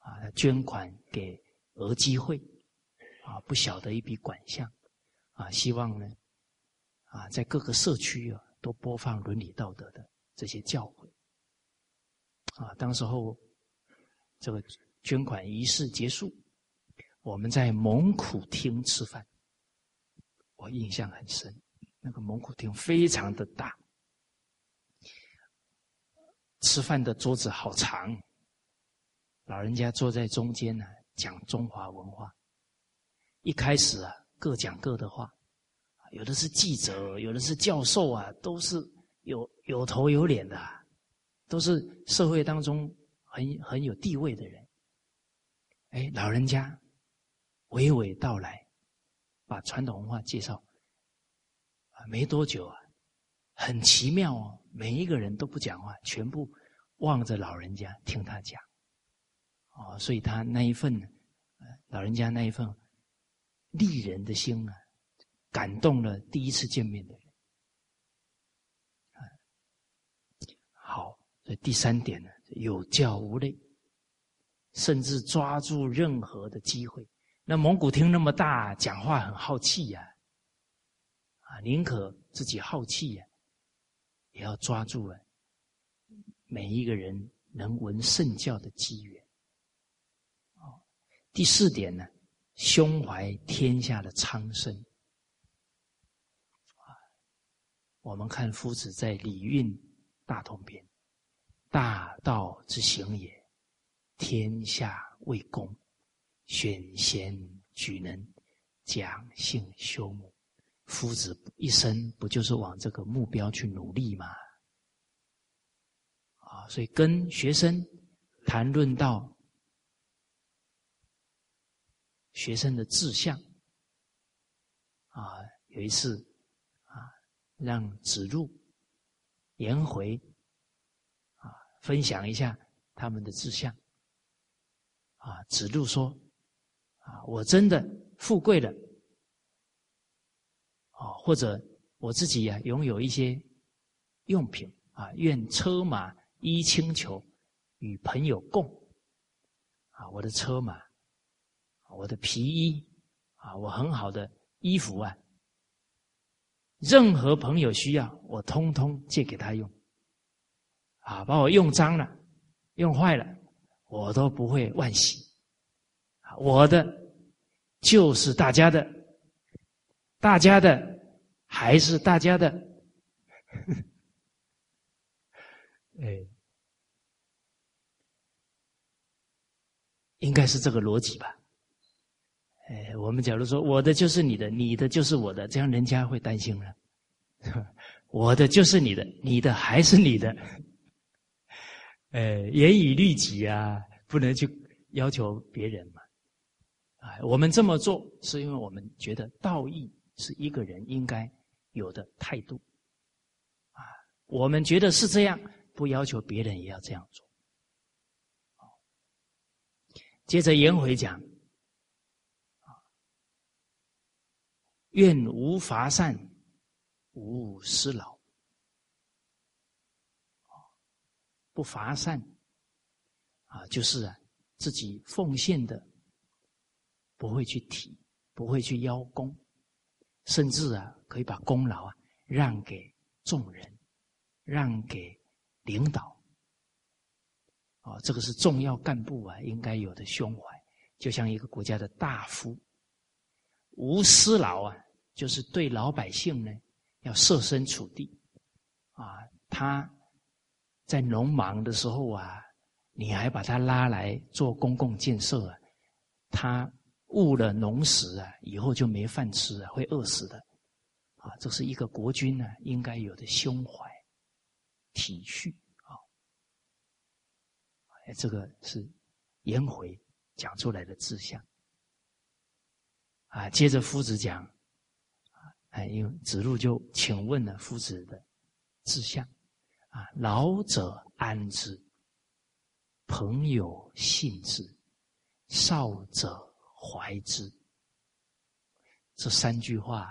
啊，捐款给俄基会啊，不小的一笔款项啊，希望呢啊，在各个社区啊，都播放伦理道德的这些教诲。啊，当时候这个捐款仪式结束，我们在蒙古厅吃饭，我印象很深。那个蒙古厅非常的大，吃饭的桌子好长，老人家坐在中间呢，讲中华文化。一开始啊，各讲各的话，有的是记者，有的是教授啊，都是有有头有脸的。都是社会当中很很有地位的人，哎，老人家娓娓道来，把传统文化介绍，啊，没多久啊，很奇妙哦，每一个人都不讲话，全部望着老人家听他讲，哦，所以他那一份，老人家那一份利人的心啊，感动了第一次见面的人。好，所以第三点呢，有教无类，甚至抓住任何的机会。那蒙古厅那么大，讲话很好气呀，啊，宁可自己好气呀，也要抓住了每一个人能闻圣教的机缘。第四点呢，胸怀天下的苍生。啊，我们看夫子在《礼运大同篇》。大道之行也，天下为公，选贤举能，讲信修睦。夫子一生不就是往这个目标去努力吗？啊，所以跟学生谈论到学生的志向，啊，有一次啊，让子路颜回啊。分享一下他们的志向。啊，子路说：“啊，我真的富贵了，啊，或者我自己呀拥有一些用品啊，愿车马衣轻裘与朋友共，啊，我的车马，我的皮衣，啊，我很好的衣服啊，任何朋友需要，我通通借给他用，啊，把我用脏了，用坏了，我都不会惋惜。我的就是大家的，大家的还是大家的，哎，应该是这个逻辑吧？哎，我们假如说我的就是你的，你的就是我的，这样人家会担心了。我的就是你的，你的还是你的，哎，严以律己啊，不能去要求别人嘛。啊，我们这么做是因为我们觉得道义是一个人应该有的态度。啊，我们觉得是这样，不要求别人也要这样做。接着颜回讲，愿无乏善，无失劳。不乏善，啊，就是啊，自己奉献的。不会去提，不会去邀功，甚至啊，可以把功劳啊让给众人，让给领导。哦，这个是重要干部啊应该有的胸怀，就像一个国家的大夫。无私劳啊，就是对老百姓呢要设身处地。啊，他在农忙的时候啊，你还把他拉来做公共建设啊，他。误了农时啊，以后就没饭吃啊，会饿死的，啊，这是一个国君呢应该有的胸怀、体恤啊。哎，这个是颜回讲出来的志向啊。接着夫子讲，哎，因为子路就请问了夫子的志向啊：老者安之，朋友信之，少者。怀之，这三句话，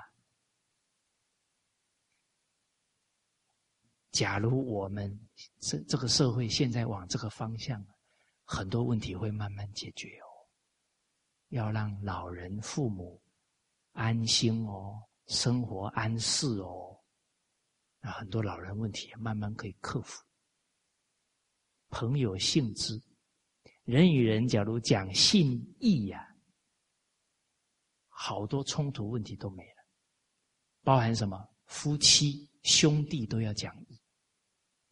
假如我们这这个社会现在往这个方向，很多问题会慢慢解决哦。要让老人父母安心哦，生活安适哦，那很多老人问题慢慢可以克服。朋友信之，人与人假如讲信义呀。好多冲突问题都没了，包含什么？夫妻兄弟都要讲义，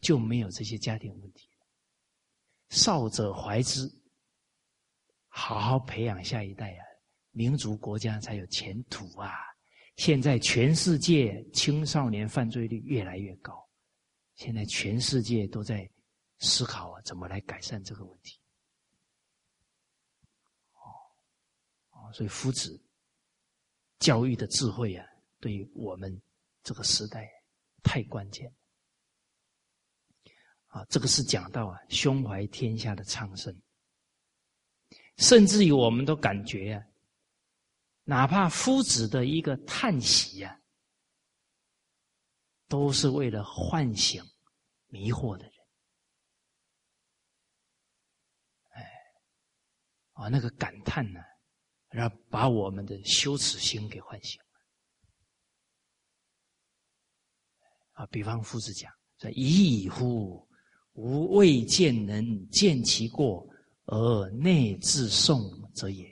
就没有这些家庭问题了。少者怀之，好好培养下一代啊，民族国家才有前途啊！现在全世界青少年犯罪率越来越高，现在全世界都在思考啊，怎么来改善这个问题。哦，哦，所以夫子。教育的智慧啊，对于我们这个时代太关键啊！这个是讲到啊，胸怀天下的苍生，甚至于我们都感觉啊，哪怕夫子的一个叹息呀，都是为了唤醒迷惑的人。哎，啊，那个感叹呢？然后把我们的羞耻心给唤醒了啊！比方夫子讲：“说已矣乎！吾未见能见其过而内自颂者也。”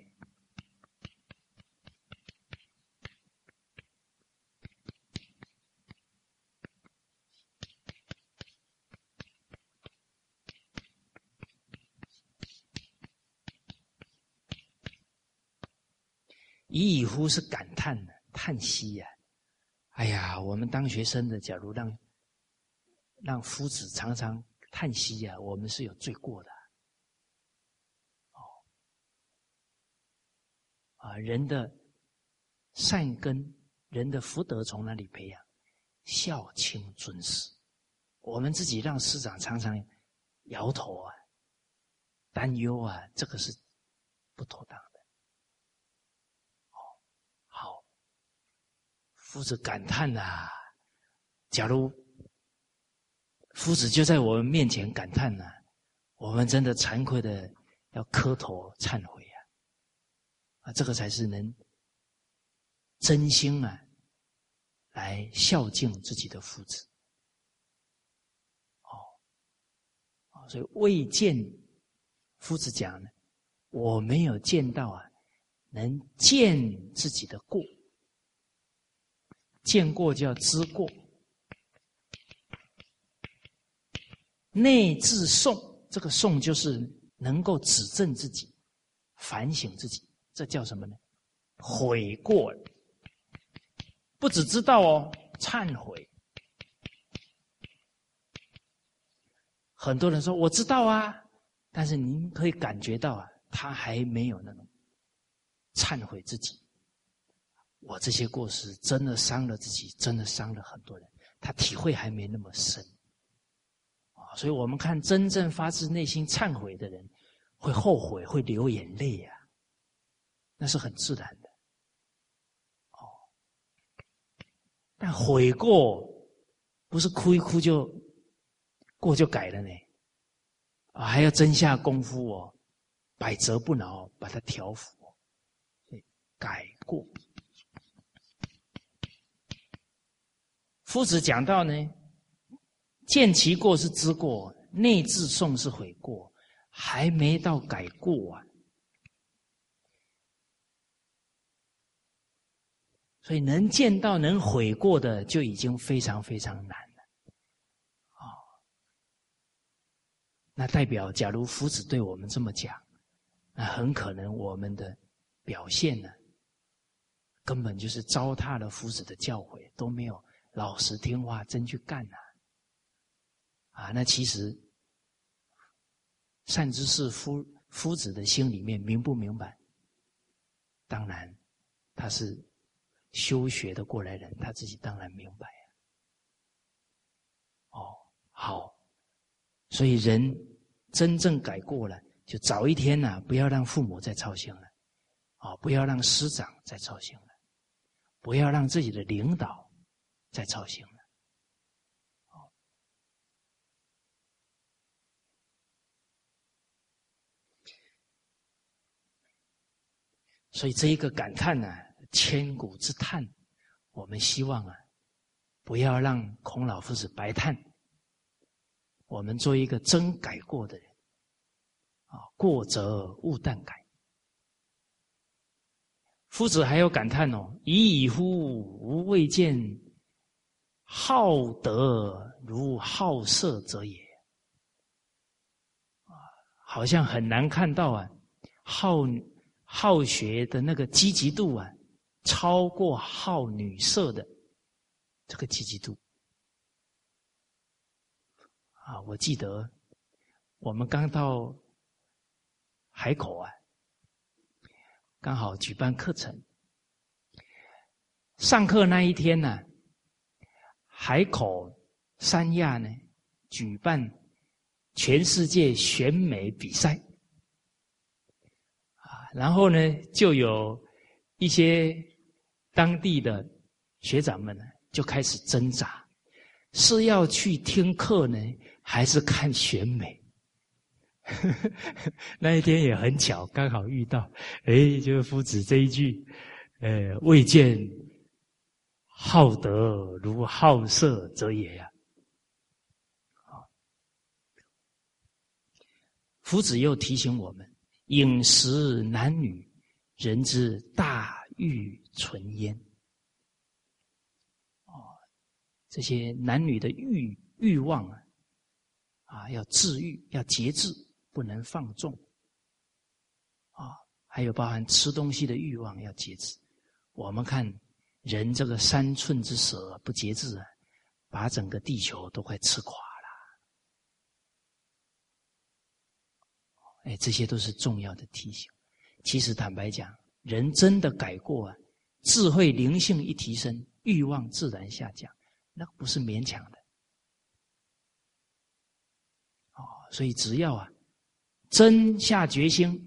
已矣乎是感叹呢，叹息呀！哎呀，我们当学生的，假如让让夫子常常叹息呀，我们是有罪过的。啊，人的善根，人的福德从哪里培养？孝亲尊师，我们自己让师长常常摇头啊，担忧啊，这个是不妥当的。好，好，夫子感叹呐，假如夫子就在我们面前感叹呢，我们真的惭愧的要磕头忏悔。啊！这个才是能真心啊来孝敬自己的父子。哦，啊，所以未见夫子讲呢，我没有见到啊，能见自己的过。见过就要知过，内自诵，这个诵就是能够指正自己、反省自己，这叫什么呢？悔过，不只知道哦，忏悔。很多人说我知道啊，但是您可以感觉到啊，他还没有那种忏悔自己。我这些过失真的伤了自己，真的伤了很多人。他体会还没那么深啊，所以我们看真正发自内心忏悔的人，会后悔，会流眼泪呀，那是很自然的。哦，但悔过不是哭一哭就过就改了呢，啊，还要真下功夫哦，百折不挠把它调服，改过。夫子讲到呢，见其过是知过，内自诵是悔过，还没到改过啊。所以能见到能悔过的，就已经非常非常难了。哦，那代表，假如夫子对我们这么讲，那很可能我们的表现呢，根本就是糟蹋了夫子的教诲，都没有。老实听话，真去干呐！啊，那其实善知识夫夫子的心里面明不明白？当然，他是修学的过来人，他自己当然明白呀。哦，好，所以人真正改过了，就早一天呐，不要让父母再操心了，啊，不要让师长再操心了，不要让自己的领导。再操心了，所以这一个感叹呢，千古之叹，我们希望啊，不要让孔老夫子白叹。我们做一个真改过的人，啊，过则勿惮改。夫子还有感叹哦，已矣乎！吾未见。好德如好色者也，啊，好像很难看到啊，好好学的那个积极度啊，超过好女色的这个积极度。啊，我记得我们刚到海口啊，刚好举办课程，上课那一天呢。海口三亚呢，举办全世界选美比赛啊，然后呢，就有一些当地的学长们呢，就开始挣扎，是要去听课呢，还是看选美？那一天也很巧，刚好遇到，哎，就是夫子这一句，呃，未见。好德如好色者也呀！啊，夫子又提醒我们：饮食男女，人之大欲存焉。哦，这些男女的欲欲望啊，啊，要治愈，要节制，不能放纵。啊，还有包含吃东西的欲望要节制。我们看。人这个三寸之舌不节制啊，把整个地球都快吃垮了。哎，这些都是重要的提醒。其实坦白讲，人真的改过啊，智慧灵性一提升，欲望自然下降，那不是勉强的。哦，所以只要啊，真下决心，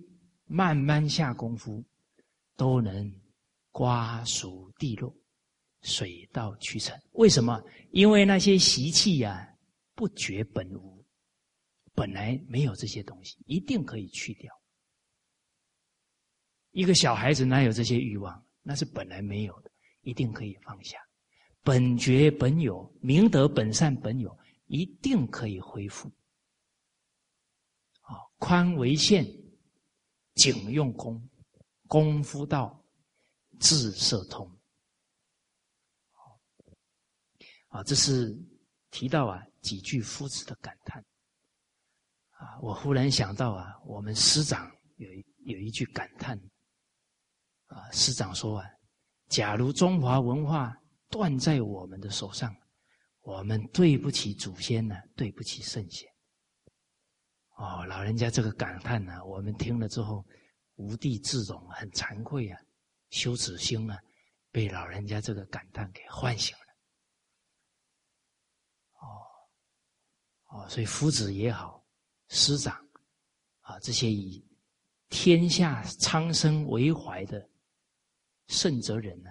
慢慢下功夫，都能。瓜熟蒂落，水到渠成。为什么？因为那些习气呀，不觉本无，本来没有这些东西，一定可以去掉。一个小孩子哪有这些欲望？那是本来没有的，一定可以放下。本觉本有，明德本善本有，一定可以恢复。啊，宽为限，景用功，功夫到，智色通。啊，这是提到啊几句夫子的感叹。啊，我忽然想到啊，我们师长有一有一句感叹。啊，师长说啊，假如中华文化断在我们的手上，我们对不起祖先呢，对不起圣贤。哦，老人家这个感叹呢，我们听了之后无地自容，很惭愧啊，羞耻心啊，被老人家这个感叹给唤醒了。哦，哦，所以夫子也好，师长啊，这些以天下苍生为怀的。圣哲人呢，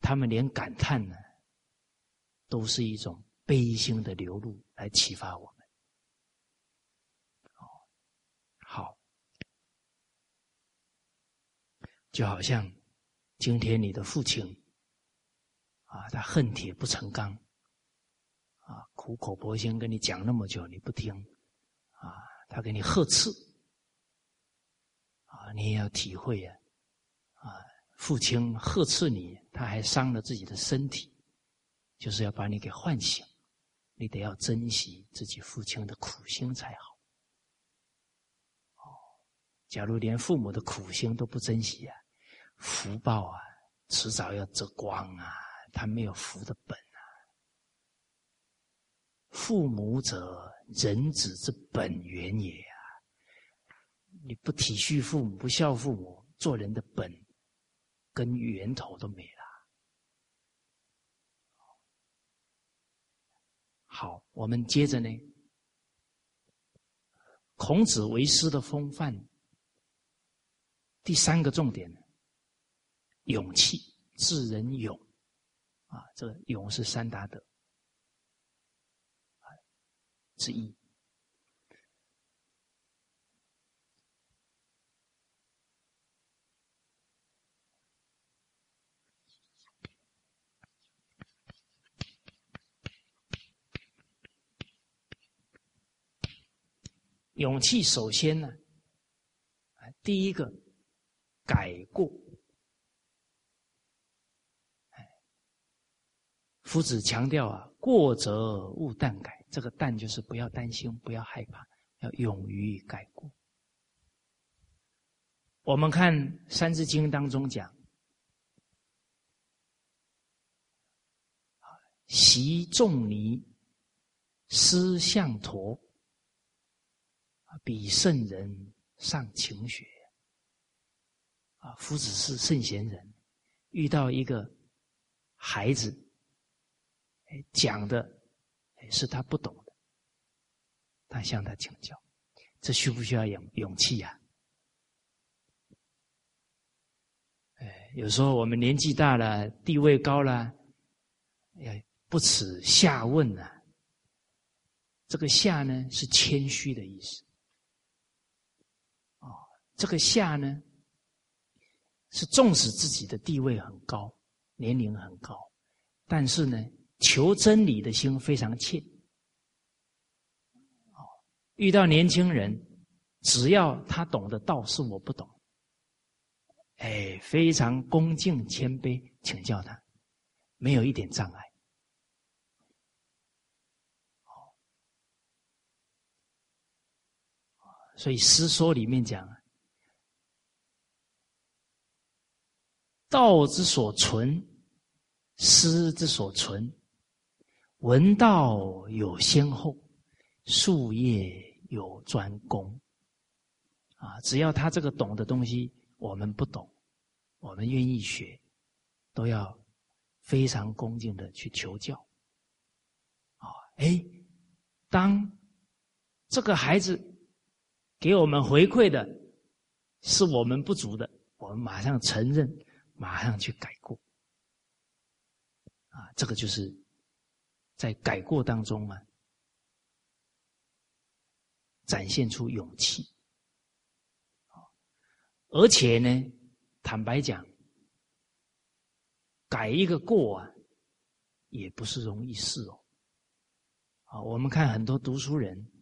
他们连感叹呢，都是一种悲心的流露，来启发我们。哦，好，就好像今天你的父亲啊，他恨铁不成钢，啊，苦口婆心跟你讲那么久，你不听，啊，他给你呵斥，啊，你也要体会呀，父亲呵斥你，他还伤了自己的身体，就是要把你给唤醒。你得要珍惜自己父亲的苦心才好。哦，假如连父母的苦心都不珍惜啊，福报啊，迟早要折光啊，他没有福的本啊。父母者，人子之本源也啊！你不体恤父母，不孝父母，做人的本。跟源头都没了。好，我们接着呢。孔子为师的风范，第三个重点，勇气，智人勇，啊，这个勇是三达德之一。勇气首先呢，第一个改过。夫子强调啊，过则勿惮改。这个“惮”就是不要担心，不要害怕，要勇于改过。我们看《三字经》当中讲：“习仲尼，思象陀。”比圣人上勤学，啊，夫子是圣贤人，遇到一个孩子，讲的是他不懂的，他向他请教，这需不需要勇勇气呀？哎，有时候我们年纪大了，地位高了，哎，不耻下问啊。这个下呢，是谦虚的意思。这个下呢，是纵使自己的地位很高，年龄很高，但是呢，求真理的心非常切。哦，遇到年轻人，只要他懂得道是我不懂，哎，非常恭敬谦卑，请教他，没有一点障碍。所以诗说里面讲。道之所存，师之所存。闻道有先后，术业有专攻。啊，只要他这个懂的东西，我们不懂，我们愿意学，都要非常恭敬的去求教。啊，哎，当这个孩子给我们回馈的是我们不足的，我们马上承认。马上去改过，啊，这个就是在改过当中啊，展现出勇气。而且呢，坦白讲，改一个过啊，也不是容易事哦。啊，我们看很多读书人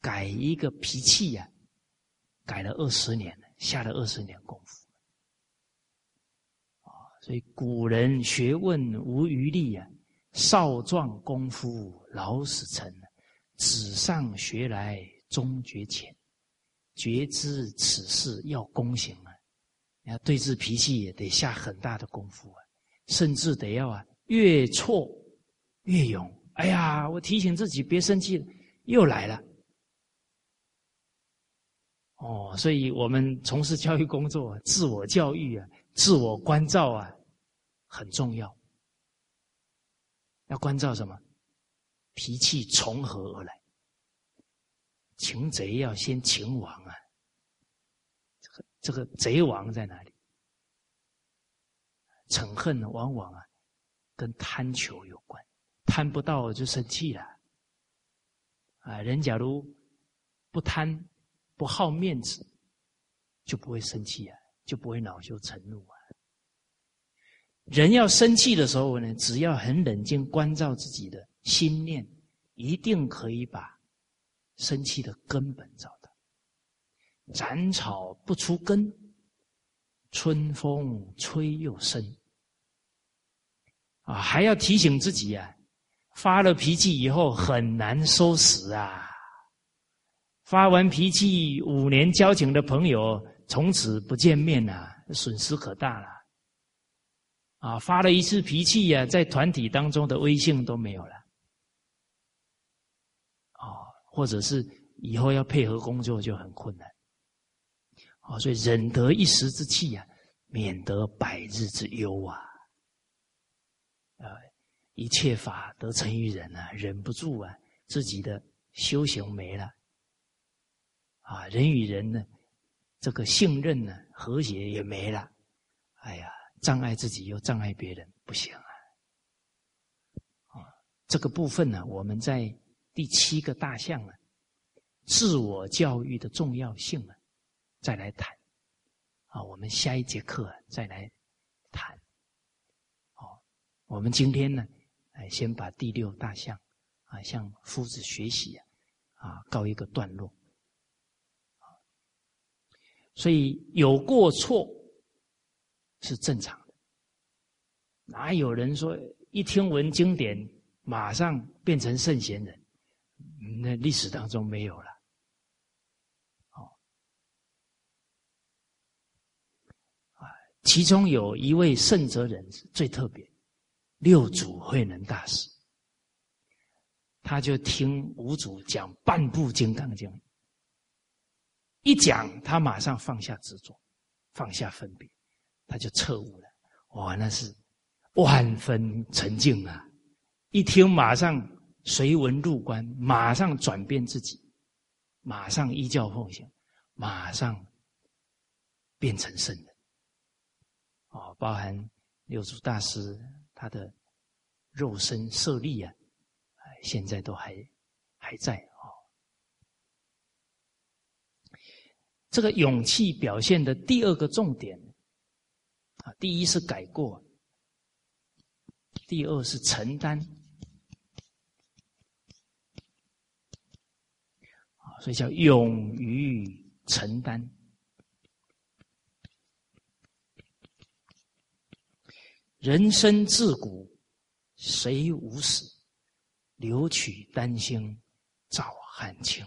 改一个脾气呀，改了二十年，下了二十年功夫。所以古人学问无余力啊，少壮功夫老死成，纸上学来终觉浅。觉知此事要躬行啊，要对治脾气也得下很大的功夫啊，甚至得要啊越挫越勇。哎呀，我提醒自己别生气了，又来了。哦，所以我们从事教育工作，自我教育啊，自我关照啊，很重要。要关照什么？脾气从何而来？擒贼要先擒王啊！这个这个贼王在哪里？嗔恨往往啊，跟贪求有关，贪不到就生气了。啊，人假如不贪、不好面子，就不会生气啊，就不会恼羞成怒啊。人要生气的时候呢，只要很冷静，关照自己的心念，一定可以把。生气的根本找到，斩草不除根，春风吹又生。啊，还要提醒自己啊，发了脾气以后很难收拾啊。发完脾气，五年交情的朋友从此不见面了，损失可大了。啊，发了一次脾气呀，在团体当中的威信都没有了。或者是以后要配合工作就很困难，啊，所以忍得一时之气啊，免得百日之忧啊，啊，一切法得成于人啊，忍不住啊，自己的修行没了，啊，人与人呢，这个信任呢，和谐也没了，哎呀，障碍自己又障碍别人，不行啊，啊，这个部分呢，我们在。第七个大项啊，自我教育的重要性啊，再来谈啊。我们下一节课再来谈。哦，我们今天呢，哎，先把第六大项啊，向夫子学习，啊，告一个段落。所以有过错是正常的，哪有人说一听闻经典马上变成圣贤人？那历史当中没有了，哦，啊，其中有一位圣哲人是最特别，六祖慧能大师，他就听五祖讲半部《金刚经》，一讲他马上放下执着，放下分别，他就彻悟了，哇，那是万分沉静啊！一听马上。随文入观，马上转变自己，马上依教奉行，马上变成圣人。哦，包含六祖大师他的肉身舍利啊，现在都还还在哦。这个勇气表现的第二个重点啊，第一是改过，第二是承担。所以叫勇于承担。人生自古谁无死？留取丹心照汗青。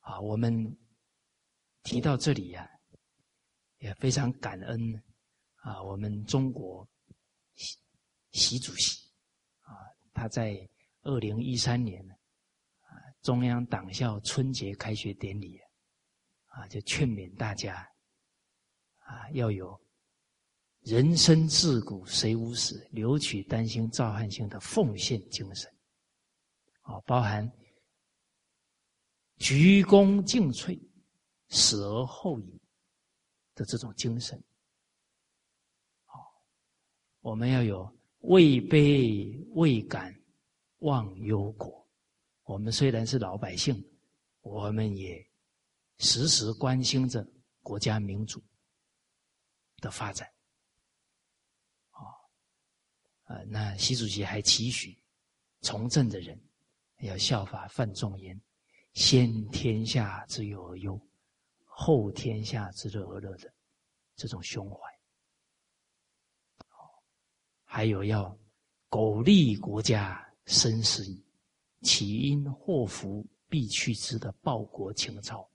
啊，我们提到这里呀，也非常感恩啊，我们中国习习主席啊，他在二零一三年呢。中央党校春节开学典礼，啊，就劝勉大家，啊，要有人生自古谁无死，留取丹心照汗青的奉献精神，啊，包含鞠躬尽瘁，死而后已的这种精神，啊，我们要有位卑未敢忘忧国。我们虽然是老百姓，我们也时时关心着国家民主的发展。啊，啊，那习主席还期许从政的人要效法范仲淹，先天下之忧而忧，后天下之乐而乐的这种胸怀。还有要苟利国家生死以，岂因祸福必去之的报国情操，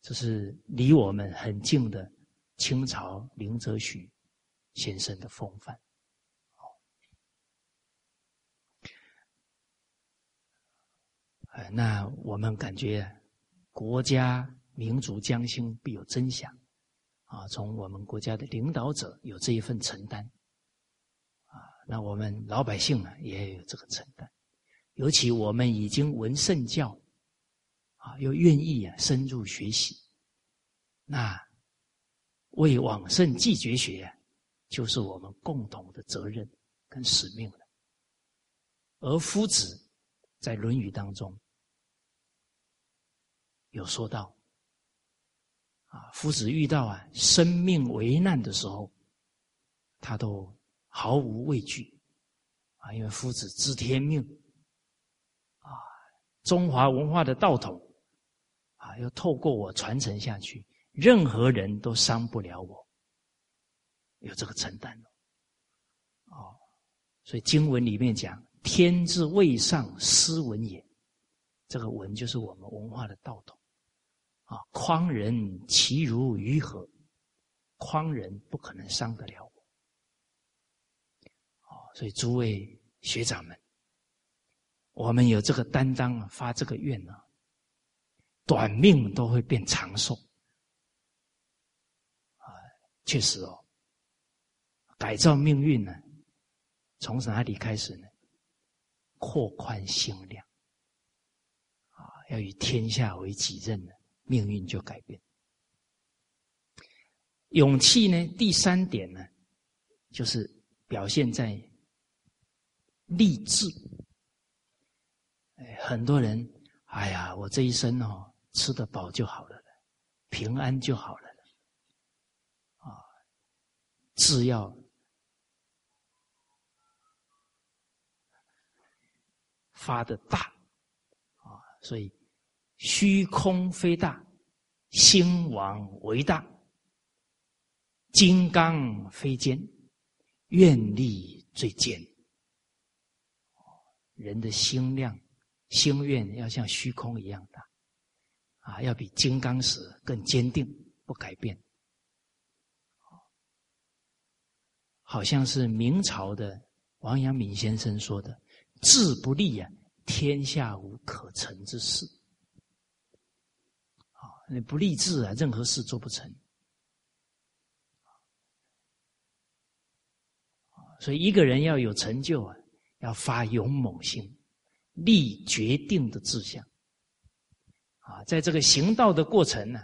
这是离我们很近的清朝林则徐先生的风范。哎，那我们感觉国家民族将兴必有真相啊！从我们国家的领导者有这一份承担。啊那我们老百姓呢，也有这个承担，尤其我们已经闻圣教，啊，又愿意啊深入学习，那为往圣继绝学，就是我们共同的责任跟使命了。而夫子在《论语》当中有说到，啊，夫子遇到啊生命危难的时候，他都。毫无畏惧，啊！因为夫子知天命，啊，中华文化的道统，啊，要透过我传承下去，任何人都伤不了我，有这个承担哦。所以经文里面讲：“天之未上，斯文也。”这个文就是我们文化的道统，啊，匡人其如鱼何？匡人不可能伤得了。所以，诸位学长们，我们有这个担当啊，发这个愿呢，短命都会变长寿。啊，确实哦，改造命运呢，从哪里开始呢？扩宽心量，啊，要以天下为己任呢，命运就改变。勇气呢，第三点呢，就是表现在。励志，哎，很多人，哎呀，我这一生哦，吃得饱就好了，平安就好了，啊，只要发的大，啊，所以虚空非大，兴亡为大，金刚非坚，愿力最坚。人的心量、心愿要像虚空一样大，啊，要比金刚石更坚定，不改变。好像是明朝的王阳明先生说的：“志不立啊，天下无可成之事。”你不立志啊，任何事做不成。所以一个人要有成就啊。要发勇猛心，立决定的志向，啊，在这个行道的过程呢，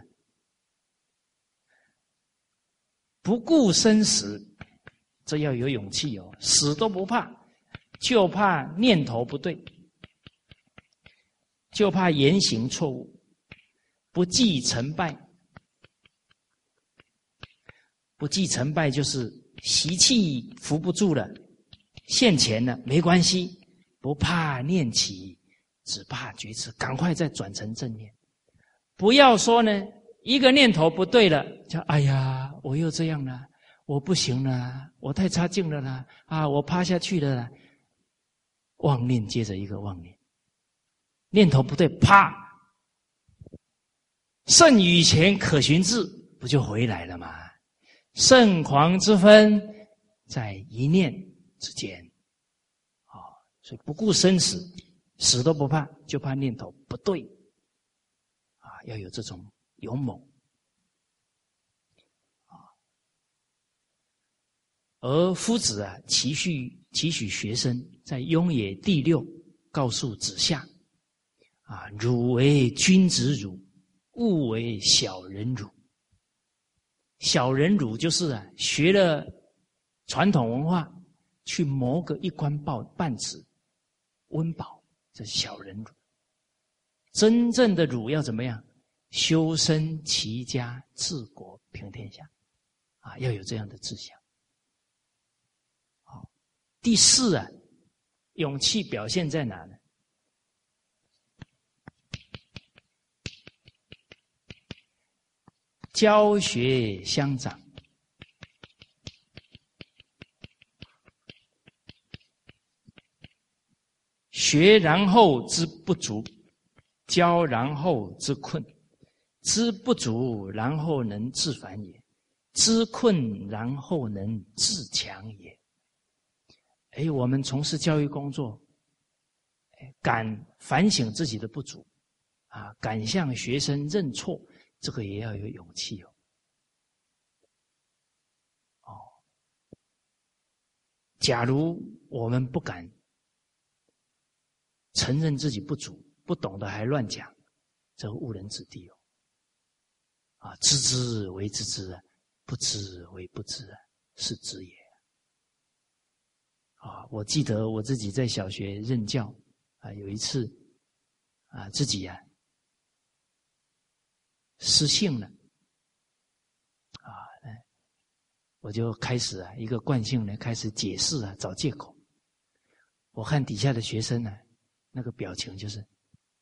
不顾生死，这要有勇气哦，死都不怕，就怕念头不对，就怕言行错误，不计成败，不计成败就是习气扶不住了。现前了没关系，不怕念起，只怕觉迟，赶快再转成正念。不要说呢，一个念头不对了，就哎呀，我又这样了，我不行了，我太差劲了啦，啊，我趴下去了。妄念接着一个妄念，念头不对，啪，圣与前可寻智，不就回来了吗？圣狂之分在一念。之间，啊，所以不顾生死，死都不怕，就怕念头不对，啊，要有这种勇猛，啊，而夫子啊，期许期许学生在雍也第六告诉子夏，啊，汝为君子汝，勿为小人辱。小人辱就是啊，学了传统文化。去谋个一官半半职，温饱，这是小人辱。真正的儒要怎么样？修身齐家治国平天下，啊，要有这样的志向。好，第四啊，勇气表现在哪呢？教学相长，学然后知不足，教然后知困，知不足然后能自反也，知困然后能自强也。哎，我们从事教育工作，敢反省自己的不足，啊，敢向学生认错。这个也要有勇气哦。哦，假如我们不敢承认自己不足，不懂得还乱讲，这误人子弟哦。啊，知之为知之，不知为不知，是知也。啊，我记得我自己在小学任教啊，有一次啊，自己呀。失性了，啊，我就开始啊，一个惯性呢，开始解释啊，找借口。我看底下的学生呢，那个表情就是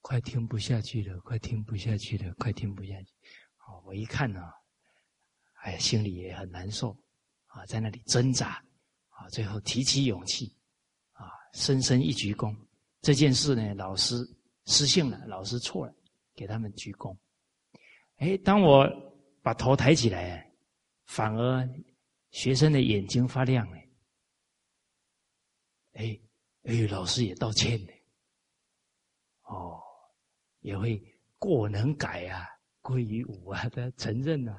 快听不下去了，快听不下去了，快听不下去。好，我一看呢，哎，心里也很难受啊，在那里挣扎啊，最后提起勇气啊，深深一鞠躬。这件事呢，老师失信了，老师错了，给他们鞠躬。哎，当我把头抬起来，反而学生的眼睛发亮哎，哎哎，老师也道歉呢，哦，也会过能改啊，归于无啊，他承认啊，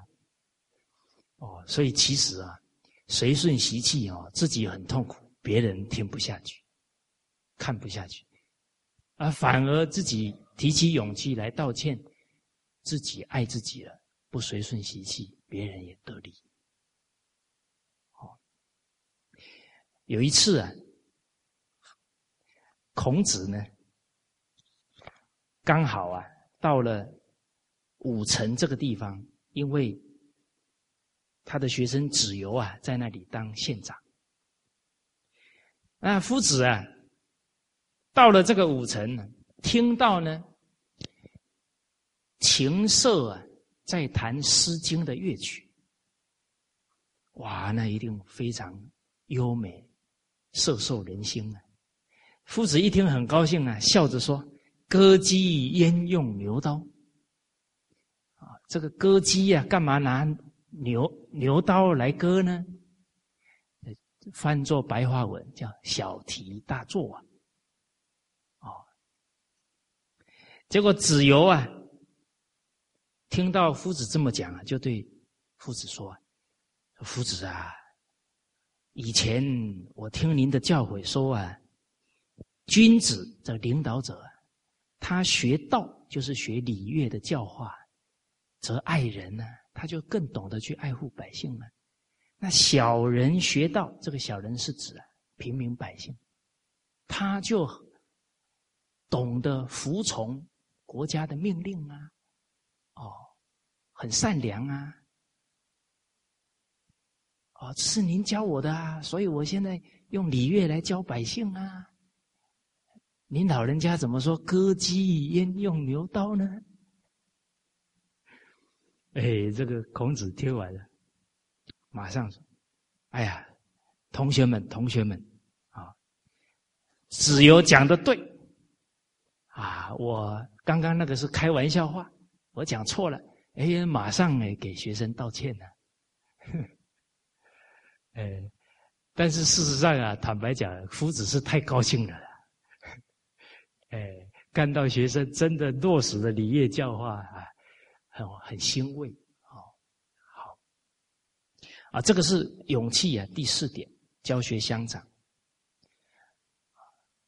哦，所以其实啊，随顺习气啊，自己很痛苦，别人听不下去，看不下去，啊，反而自己提起勇气来道歉。自己爱自己了，不随顺习气，别人也得利。好，有一次啊，孔子呢，刚好啊到了武城这个地方，因为他的学生子游啊在那里当县长。那夫子啊到了这个武城，听到呢。琴瑟啊，在弹《诗经》的乐曲，哇，那一定非常优美，色受人心啊！夫子一听很高兴啊，笑着说：“歌姬焉用牛刀？”啊，这个歌姬呀，干嘛拿牛牛刀来割呢？翻作白话文叫“小题大做”啊！哦，结果子游啊。听到夫子这么讲啊，就对夫子说：“夫子啊，以前我听您的教诲说啊，君子这领导者，他学道就是学礼乐的教化，则爱人呢，他就更懂得去爱护百姓了。那小人学道，这个小人是指啊平民百姓，他就懂得服从国家的命令啊。”哦，很善良啊！哦，这是您教我的啊，所以我现在用礼乐来教百姓啊。您老人家怎么说“割鸡焉用牛刀”呢？哎，这个孔子听完了，马上说：“哎呀，同学们，同学们啊，子游讲的对啊，我刚刚那个是开玩笑话。”我讲错了，哎呀，马上哎给学生道歉了。哎，但是事实上啊，坦白讲，夫子是太高兴了。哎，看到学生真的落实了礼乐教化啊，很很欣慰。好，好，啊，这个是勇气啊，第四点，教学相长。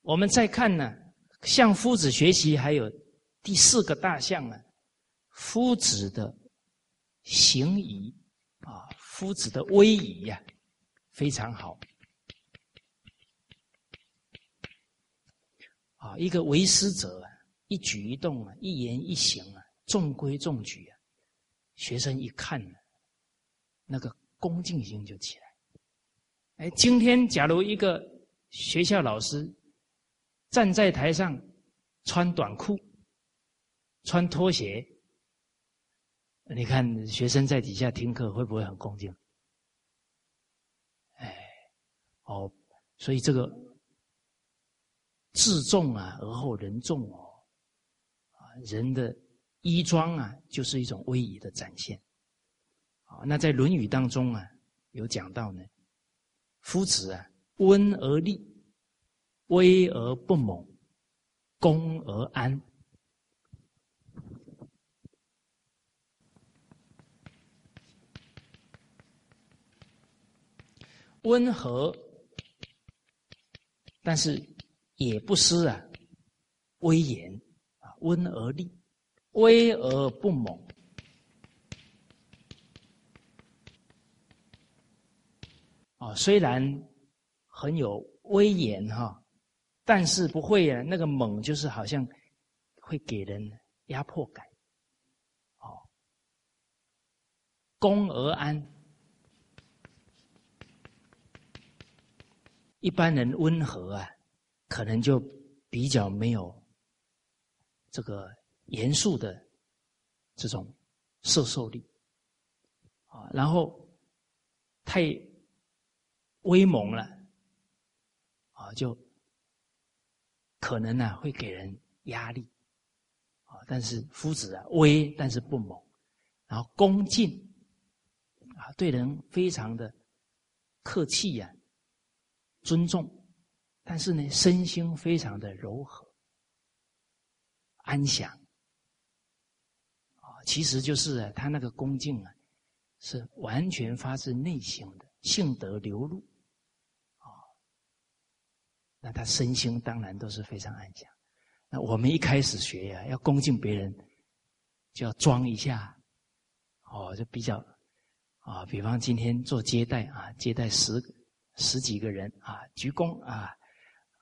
我们再看呢，向夫子学习，还有第四个大项呢。夫子的行仪啊，夫子的威仪呀，非常好啊。一个为师者啊，一举一动啊，一言一行啊，中规中矩啊，学生一看呢，那个恭敬心就起来。哎，今天假如一个学校老师站在台上穿短裤、穿拖鞋。你看学生在底下听课会不会很恭敬？哎，哦，所以这个自重啊，而后人重哦，啊，人的衣装啊，就是一种威仪的展现。啊，那在《论语》当中啊，有讲到呢。夫子啊，温而立，威而不猛，恭而安。温和，但是也不失啊威严啊，温而立，威而不猛。啊，虽然很有威严哈，但是不会啊，那个猛就是好像会给人压迫感。哦，恭而安，一般人温和啊，可能就比较没有这个严肃的这种摄受力啊，然后太。威猛了，啊，就可能呢会给人压力，啊，但是夫子啊威，但是不猛，然后恭敬，啊，对人非常的客气呀，尊重，但是呢身心非常的柔和，安详，啊，其实就是他那个恭敬啊，是完全发自内心的，性德流露。啊那他身心当然都是非常安详。那我们一开始学呀，要恭敬别人，就要装一下，哦，就比较啊，比方今天做接待啊，接待十个十几个人啊，鞠躬啊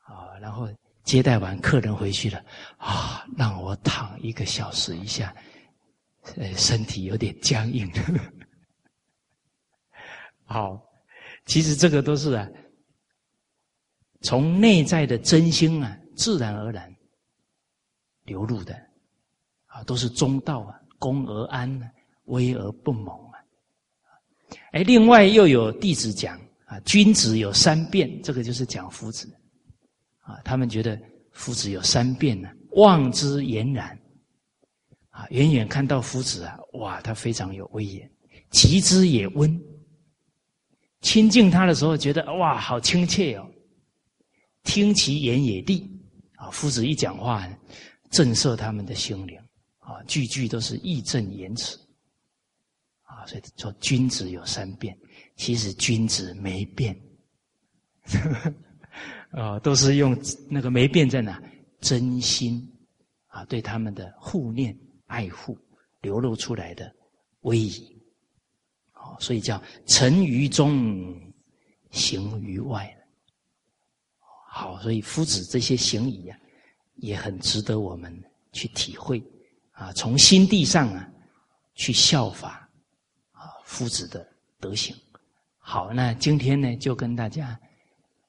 啊，然后接待完客人回去了啊，让我躺一个小时一下，呃，身体有点僵硬。好，其实这个都是啊。从内在的真心啊，自然而然流露的啊，都是中道啊，恭而安啊，威而不猛啊。哎，另外又有弟子讲君子有三变，这个就是讲夫子。啊。他们觉得夫子有三变呢，望之俨然。啊，远远看到夫子啊，哇，他非常有威严；及之也温，亲近他的时候，觉得哇，好亲切哦。听其言也地啊，夫子一讲话，震慑他们的心灵。啊，句句都是义正言辞。啊，所以说君子有三变，其实君子没变 啊，都是用那个没变在哪真心啊，对他们的护念爱护流露出来的威仪啊，所以叫成于中，行于外。好，所以夫子这些行仪啊，也很值得我们去体会啊，从心地上啊去效法啊夫子的德行。好，那今天呢就跟大家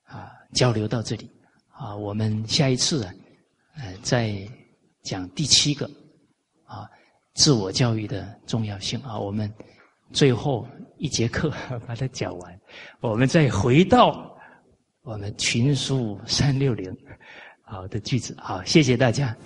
啊交流到这里啊，我们下一次啊呃再讲第七个啊自我教育的重要性啊，我们最后一节课 把它讲完，我们再回到。我们群书三六零，好的句子，好，谢谢大家。